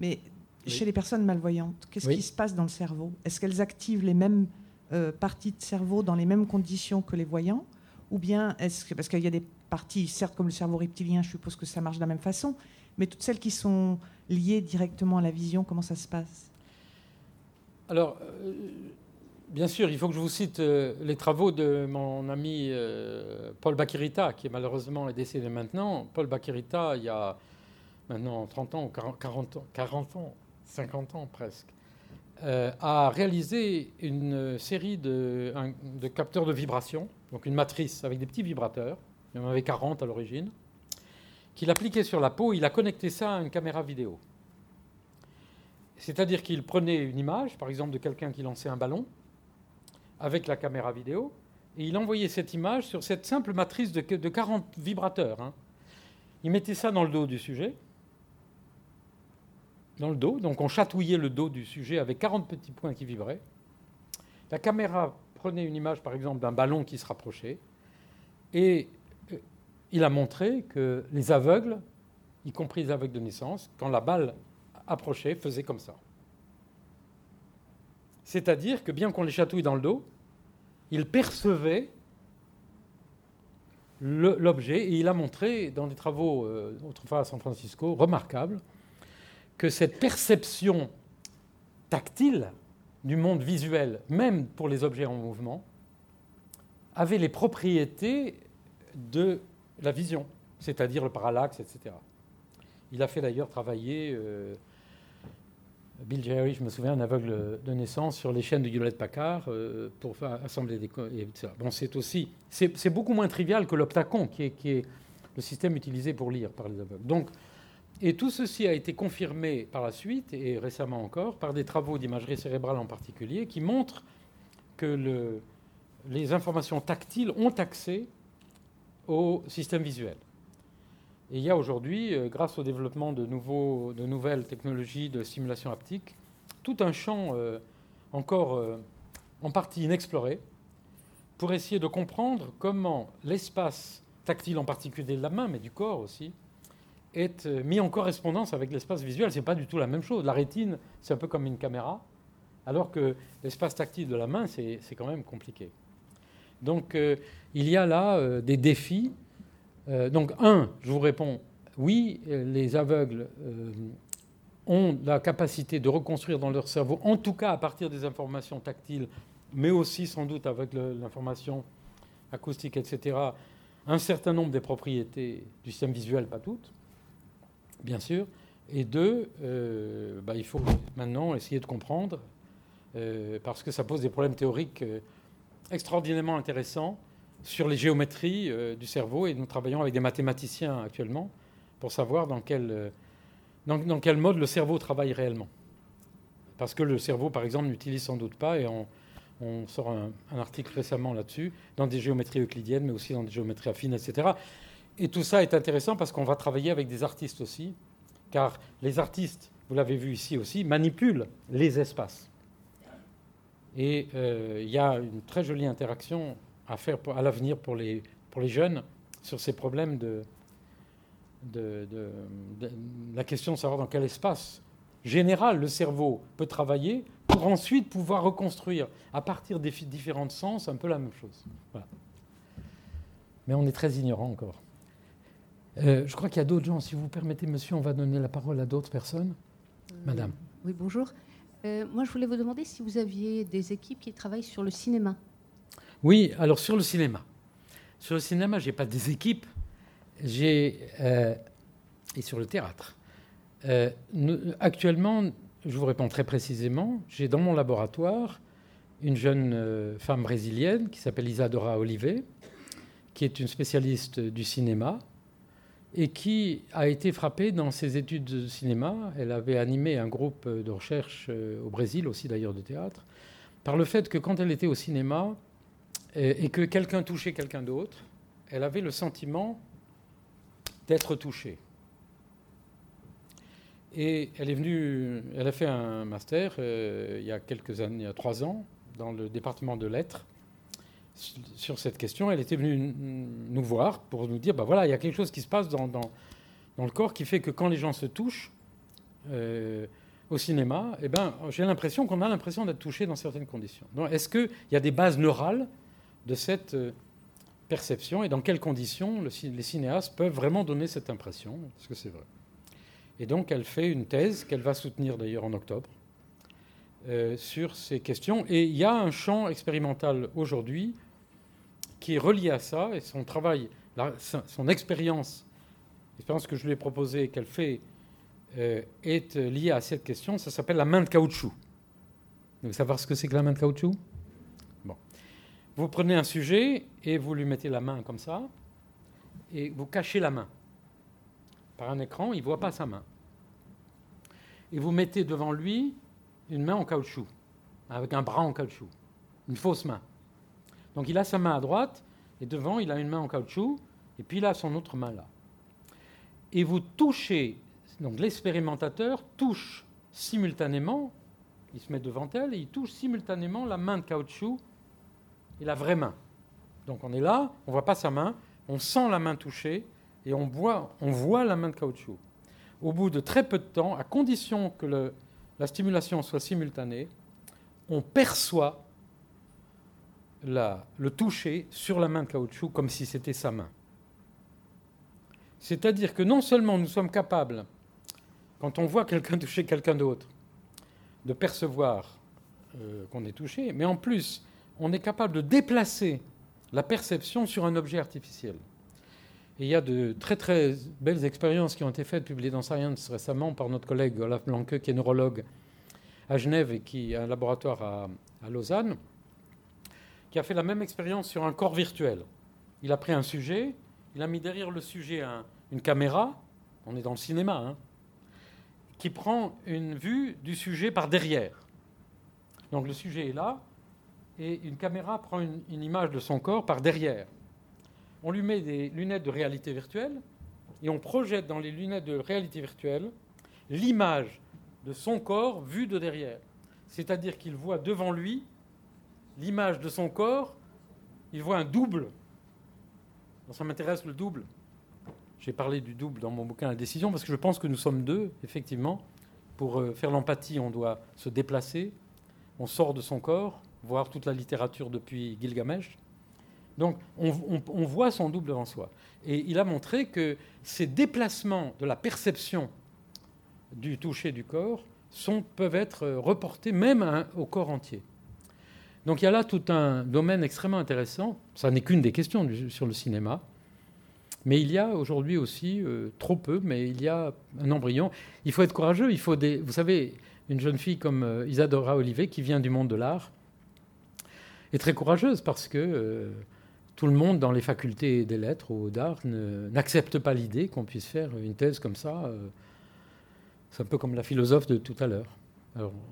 D: Mais chez les personnes malvoyantes, qu'est-ce qui se passe dans le cerveau? Est-ce qu'elles activent les mêmes euh, parties de cerveau dans les mêmes conditions que les voyants Ou bien est-ce que parce qu'il y a des parties, certes comme le cerveau reptilien, je suppose que ça marche de la même façon, mais toutes celles qui sont liées directement à la vision, comment ça se passe?
A: Alors, euh, Bien sûr, il faut que je vous cite euh, les travaux de mon ami Paul Bakirita, qui est malheureusement est décédé maintenant. Paul Bakirita, il y a maintenant 30 ans, 40 ans, 40 ans 50 ans presque, euh, a réalisé une série de, capteurs de vibration, donc une matrice avec des petits vibrateurs, il y en avait 40 à l'origine, qu'il appliquait sur la peau, il a connecté ça à une caméra vidéo. C'est-à-dire qu'il prenait une image, par exemple, de quelqu'un qui lançait un ballon, avec la caméra vidéo, et il envoyait cette image sur cette simple matrice de, 40 vibrateurs. Hein. Il mettait ça dans le dos du sujet, dans le dos, donc on chatouillait le dos du sujet avec 40 petits points qui vibraient. La caméra prenait une image, par exemple, d'un ballon qui se rapprochait, et euh, il a montré que les aveugles, y compris les aveugles de naissance, quand la balle approchait, faisaient comme ça. C'est-à-dire que bien qu'on les chatouille dans le dos, ils percevaient l'objet et il a montré dans des travaux euh, autrefois à San Francisco remarquables que cette perception tactile du monde visuel, même pour les objets en mouvement, avait les propriétés de la vision, c'est-à-dire le parallaxe, etc. Il a fait d'ailleurs travailler euh, Bill Jerry, je me souviens, un aveugle de naissance, sur les chaînes de Hewlett Packard euh, pour assembler des. Bon, c'est aussi. C'est beaucoup moins trivial que l'optacon, qui est, qui est, le système utilisé pour lire par les aveugles. Donc, et tout ceci a été confirmé par la suite, et récemment encore, par des travaux d'imagerie cérébrale en particulier, qui montrent que le, les informations tactiles ont accès au système visuel. Et il y a aujourd'hui, euh, grâce au développement de, nouvelles technologies de simulation haptique, tout un champ euh, encore euh, en partie inexploré pour essayer de comprendre comment l'espace tactile, en particulier de la main, mais du corps aussi, est mis en correspondance avec l'espace visuel. Ce n'est pas du tout la même chose. La rétine, c'est un peu comme une caméra, alors que l'espace tactile de la main, c'est quand même compliqué. Donc il y a là des défis euh, donc, un, je vous réponds, oui, les aveugles euh, ont la capacité de reconstruire dans leur cerveau, en tout cas à partir des informations tactiles, mais aussi sans doute avec l'information acoustique, etc., un certain nombre des propriétés du système visuel, pas toutes, bien sûr. Et deux, euh, bah, il faut maintenant essayer de comprendre, parce que ça pose des problèmes théoriques extraordinairement intéressants sur les géométries euh, du cerveau et nous travaillons avec des mathématiciens actuellement pour savoir dans quel, euh, dans, quel mode le cerveau travaille réellement. Parce que le cerveau, par exemple, n'utilise sans doute pas, et on, sort un, article récemment là-dessus, dans des géométries euclidiennes, mais aussi dans des géométries affines, etc. Et tout ça est intéressant parce qu'on va travailler avec des artistes aussi, car les artistes, vous l'avez vu ici aussi, manipulent les espaces. Et euh, il y a une très jolie interaction à faire à l'avenir pour les, pour les jeunes sur ces problèmes de, de, la question de savoir dans quel espace général le cerveau peut travailler pour ensuite pouvoir reconstruire à partir des différents sens un peu la même chose. Mais on est très ignorant encore. Euh, je crois qu'il y a d'autres gens. Si vous permettez, monsieur, on va donner la parole à d'autres personnes. Euh, Madame.
E: Oui, bonjour. Euh, moi, je voulais vous demander si vous aviez des équipes qui travaillent sur le cinéma.
A: Oui, alors sur le cinéma. Sur le cinéma, je n'ai pas des équipes, j'ai et sur le théâtre. Actuellement, je vous réponds très précisément, j'ai dans mon laboratoire une jeune femme brésilienne qui s'appelle Isadora Olivet, qui est une spécialiste du cinéma et qui a été frappée dans ses études de cinéma. Elle avait animé un groupe de recherche au Brésil, aussi d'ailleurs de théâtre, par le fait que quand elle était au cinéma, et que quelqu'un touchait quelqu'un d'autre, elle avait le sentiment d'être touchée. Et elle est venue, elle a fait un master euh, il y a quelques années, il y a trois ans, dans le département de lettres, sur cette question. Elle était venue nous voir pour nous dire, ben voilà, il y a quelque chose qui se passe dans, dans, le corps qui fait que quand les gens se touchent euh, au cinéma, eh ben, j'ai l'impression qu'on a l'impression d'être touché dans certaines conditions. Est-ce qu'il y a des bases neurales de cette euh, perception et dans quelles conditions les cinéastes peuvent vraiment donner cette impression, parce que c'est vrai. Et donc elle fait une thèse qu'elle va soutenir d'ailleurs en octobre euh, sur ces questions. Et il y a un champ expérimental aujourd'hui qui est relié à ça, et son travail, son expérience, l'expérience que je lui ai proposée, qu'elle fait, euh, est liée à cette question. Ça s'appelle la main de caoutchouc. Vous savez savoir ce que c'est que la main de caoutchouc? Vous prenez un sujet et vous lui mettez la main comme ça, et vous cachez la main. Par un écran, il ne voit pas sa main. Et vous mettez devant lui une main en caoutchouc, avec un bras en caoutchouc, une fausse main. Donc il a sa main à droite, et devant, il a une main en caoutchouc, et puis il a son autre main là. Et vous touchez, donc l'expérimentateur touche simultanément, il se met devant elle, et il touche simultanément la main de caoutchouc et la vraie main. Donc on est là, on ne voit pas sa main, on sent la main touchée, et on voit, on voit la main de caoutchouc. Au bout de très peu de temps, à condition que le, la stimulation soit simultanée, on perçoit le toucher sur la main de caoutchouc comme si c'était sa main. C'est-à-dire que non seulement nous sommes capables, quand on voit quelqu'un toucher quelqu'un d'autre, de percevoir euh, qu'on est touché, mais en plus, on est capable de déplacer la perception sur un objet artificiel. Et il y a de très très belles expériences qui ont été faites, publiées dans Science récemment par notre collègue Olaf Blanque, qui est neurologue à Genève et qui a un laboratoire à, Lausanne, qui a fait la même expérience sur un corps virtuel. Il a pris un sujet, il a mis derrière le sujet une caméra, on est dans le cinéma, hein, qui prend une vue du sujet par derrière. Donc le sujet est là, et une caméra prend une image de son corps par derrière. On lui met des lunettes de réalité virtuelle, et on projette dans les lunettes de réalité virtuelle l'image de son corps vue de derrière. C'est-à-dire qu'il voit devant lui l'image de son corps, il voit un double. ça m'intéresse le double. J'ai parlé du double dans mon bouquin La décision parce que je pense que nous sommes deux, effectivement. Pour euh, faire l'empathie, on doit se déplacer. On sort de son corps, voir toute la littérature depuis Gilgamesh. Donc on, voit son double devant soi. Et il a montré que ces déplacements de la perception du toucher du corps peuvent être reportés même au corps entier. Donc il y a là tout un domaine extrêmement intéressant. Ça n'est qu'une des questions sur le cinéma. Mais il y a aujourd'hui aussi, euh, trop peu, mais il y a un embryon. Il faut être courageux. Il faut vous savez, une jeune fille comme euh, Isadora Olivet, qui vient du monde de l'art, est très courageuse parce que euh, tout le monde dans les facultés des lettres ou d'art n'accepte pas l'idée qu'on puisse faire une thèse comme ça. C'est un peu comme la philosophe de tout à l'heure.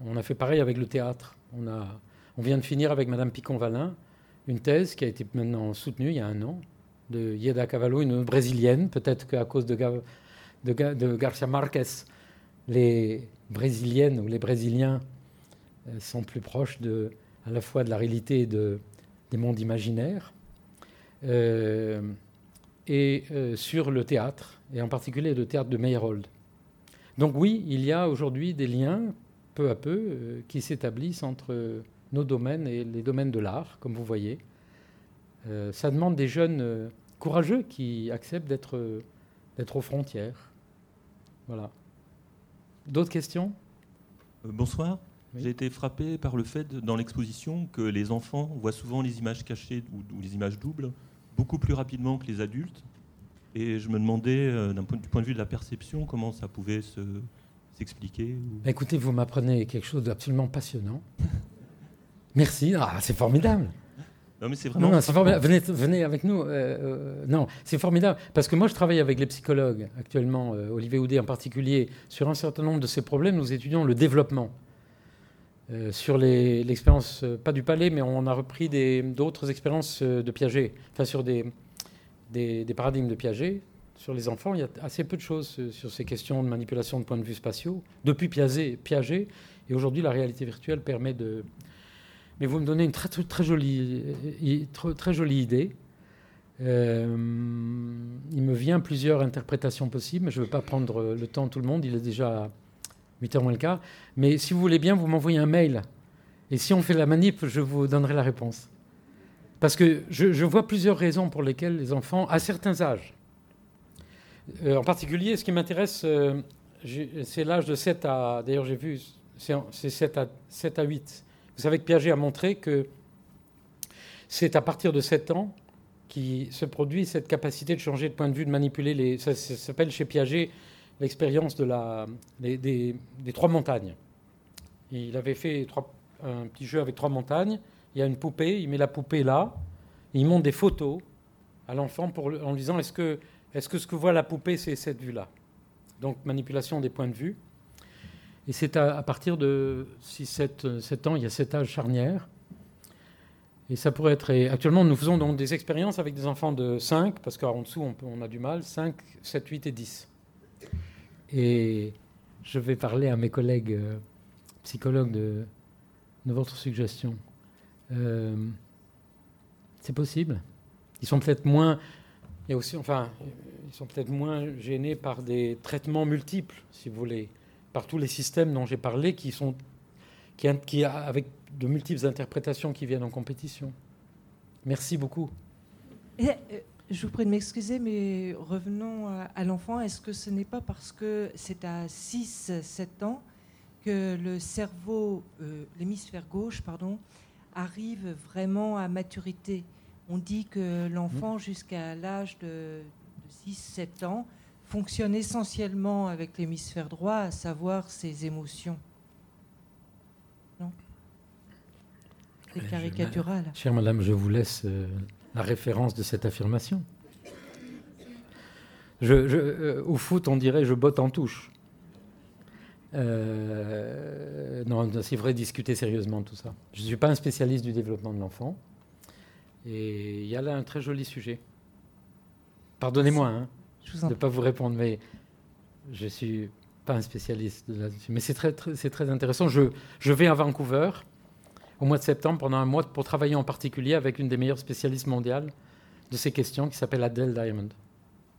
A: on a fait pareil avec le théâtre. On vient de finir avec Madame Picon-Valin une thèse qui a été maintenant soutenue il y a un an de Yeda Cavallo, une brésilienne. Peut-être qu'à cause de, Garcia Marquez, les brésiliennes ou les brésiliens euh, sont plus proches de, à la fois de la réalité et de, des mondes imaginaires. Euh, et euh, sur le théâtre, et en particulier le théâtre de Meyerhold. Donc oui, il y a aujourd'hui des liens, peu à peu, qui s'établissent entre nos domaines et les domaines de l'art, comme vous voyez. Euh, ça demande des jeunes euh, courageux qui acceptent d'être, d'être aux frontières. Voilà. D'autres questions?
F: Euh, Bonsoir. J'ai été frappé par le fait, dans l'exposition, que les enfants voient souvent les images cachées ou, les images doubles beaucoup plus rapidement que les adultes. Et je me demandais, d'un point, du point de vue de la perception, comment ça pouvait se, s'expliquer.
A: Écoutez, vous m'apprenez quelque chose d'absolument passionnant. Merci, ah, c'est formidable.
F: Non, mais c'est vraiment. Non,
A: formidable. Venez, venez, avec nous. Euh, euh, non, c'est formidable. Parce que moi, je travaille avec les psychologues actuellement, euh, Olivier Houdet en particulier, sur un certain nombre de ces problèmes. Nous étudions le développement. Sur l'expérience, pas du palais, mais on a repris d'autres expériences de Piaget, enfin sur des, paradigmes de Piaget. Sur les enfants, il y a assez peu de choses sur ces questions de manipulation de points de vue spatiaux. Depuis Piaget, et aujourd'hui, la réalité virtuelle permet de, mais vous me donnez une très, jolie, très, très jolie idée. Euh, il me vient plusieurs interprétations possibles, mais je ne veux pas prendre le temps de tout le monde, il est déjà 8h moins le quart. Mais si vous voulez bien, vous m'envoyez un mail. Et si on fait la manip, je vous donnerai la réponse. Parce que je, vois plusieurs raisons pour lesquelles les enfants, à certains âges, euh, en particulier, ce qui m'intéresse, euh, c'est l'âge de 7 à. D'ailleurs, j'ai vu, c'est 7 à, 7 à 8. Vous savez que Piaget a montré que c'est à partir de 7 ans qui se produit cette capacité de changer de point de vue, de manipuler les. Ça, s'appelle chez Piaget l'expérience des, trois montagnes. Il avait fait un petit jeu avec trois montagnes. Il y a une poupée, il met la poupée là, il montre des photos à l'enfant en lui disant est-ce que, -ce que ce que voit la poupée, c'est cette vue-là? Donc manipulation des points de vue. Et c'est à, partir de 6, 7, 7, ans, il y a cet âge charnière. Et ça pourrait être. actuellement, nous faisons donc des expériences avec des enfants de 5, parce qu'en dessous, on, on, a du mal 5, 7, 8 et 10. Et je vais parler à mes collègues euh, psychologues de, votre suggestion. Euh, c'est possible. Ils sont peut-être moins. A aussi, enfin, ils sont peut-être moins gênés par des traitements multiples, si vous voulez, par tous les systèmes dont j'ai parlé, qui sont, qui, avec de multiples interprétations qui viennent en compétition. Merci beaucoup.
D: Euh, je vous prie de m'excuser, mais revenons à, l'enfant. Est-ce que ce n'est pas parce que c'est à 6-7 ans que le cerveau, euh, l'hémisphère gauche, pardon, arrive vraiment à maturité? On dit que l'enfant, mmh. jusqu'à l'âge de, de 6-7 ans, fonctionne essentiellement avec l'hémisphère droit, à savoir ses émotions. Non? C'est caricatural.
A: Chère madame, je vous laisse euh, la référence de cette affirmation. Je, euh, au foot, on dirait je botte en touche. Euh, non, c'est vrai discuter sérieusement tout ça. Je ne suis pas un spécialiste du développement de l'enfant. Et il y a là un très joli sujet. Pardonnez-moi hein, de ne pas vous répondre, mais je ne suis pas un spécialiste là-dessus. Mais c'est très, intéressant. Je, je vais à Vancouver au mois de septembre pendant un mois pour travailler en particulier avec une des meilleures spécialistes mondiales de ces questions qui s'appelle Adele Diamond,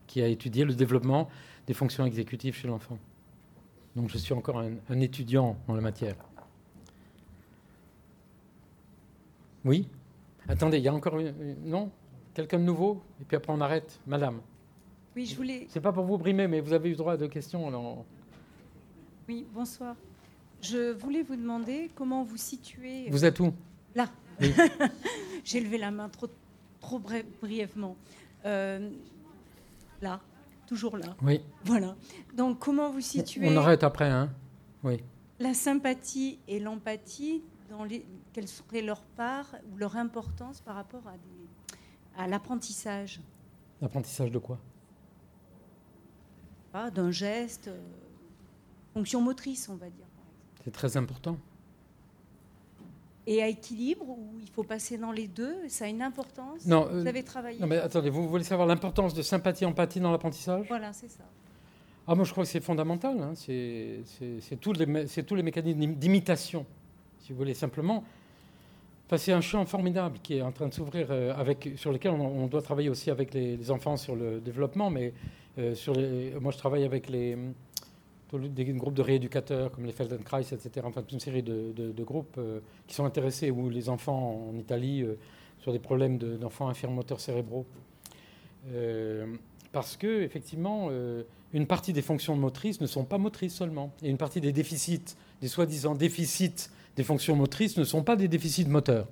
A: qui a étudié le développement des fonctions exécutives chez l'enfant. Donc je suis encore un, étudiant en la matière. Oui? Attendez, il y a encore une... Non? Quelqu'un de nouveau? Et puis après on arrête. Madame
G: Oui, je voulais...
A: C'est pas pour vous brimer, mais vous avez eu droit à deux questions. Alors...
G: Oui, bonsoir. Je voulais vous demander comment vous situez.
A: Vous êtes où?
G: Là. J'ai levé la main trop, trop brièvement. Euh, là, toujours là.
A: Oui.
G: Voilà. Donc, comment vous situez.
A: On arrête après, hein Oui.
G: La sympathie et l'empathie, dans les... quelle serait leur part ou leur importance par rapport à, des... à l'apprentissage?
A: L'apprentissage de quoi?
G: D'un geste, euh, fonction motrice, on va dire.
A: C'est très important.
G: Et à équilibre, où il faut passer dans les deux, ça a une importance?
A: Non,
G: vous euh, avez travaillé?
A: Non, mais attendez, vous voulez savoir l'importance de sympathie, empathie dans l'apprentissage?
G: Voilà, c'est ça.
A: Ah, moi, je crois que c'est fondamental. Hein. C'est tous les, tous les mécanismes d'imitation, si vous voulez, simplement. Enfin, c'est un champ formidable qui est en train de s'ouvrir, euh, avec sur lequel on, doit travailler aussi avec les, enfants sur le développement, mais euh, sur les, moi, je travaille avec les des groupes de rééducateurs comme les Feldenkrais, etc. Enfin, toute une série de, groupes euh, qui sont intéressés, ou les enfants en Italie, euh, sur des problèmes d'enfants infirmes moteurs cérébraux. Euh, parce que, effectivement, une partie des fonctions motrices ne sont pas motrices seulement. Et une partie des déficits, des soi-disant déficits des fonctions motrices, ne sont pas des déficits moteurs.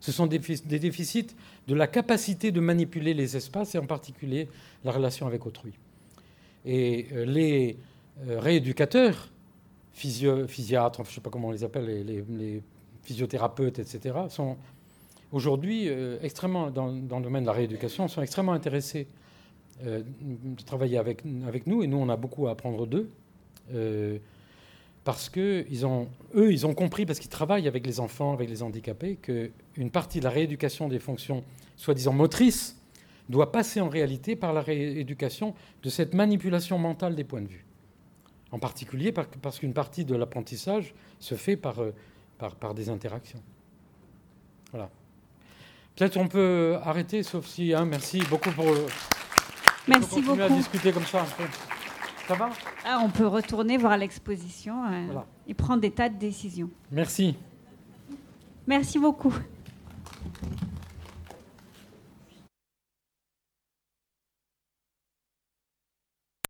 A: Ce sont des déficits de la capacité de manipuler les espaces et en particulier la relation avec autrui. Et les euh, rééducateurs, physiatres, je ne sais pas comment on les appelle, les, physiothérapeutes, etc., sont aujourd'hui euh, extrêmement, dans, le domaine de la rééducation, sont extrêmement intéressés euh, de travailler avec, avec nous, et nous, on a beaucoup à apprendre d'eux, parce que ils ont, eux, ils ont compris, parce qu'ils travaillent avec les enfants, avec les handicapés, qu'une partie de la rééducation des fonctions soi-disant motrices doit passer en réalité par la rééducation de cette manipulation mentale des points de vue en particulier parce qu'une partie de l'apprentissage se fait par, euh, par, par, des interactions. Voilà. Peut-être on peut arrêter, sauf si. Hein, merci beaucoup pour.
B: Merci on beaucoup.
A: à discuter comme ça un peu. Ça va?
B: Ah, On peut retourner voir l'exposition euh, et prendre des tas de décisions.
A: Merci.
B: Merci beaucoup.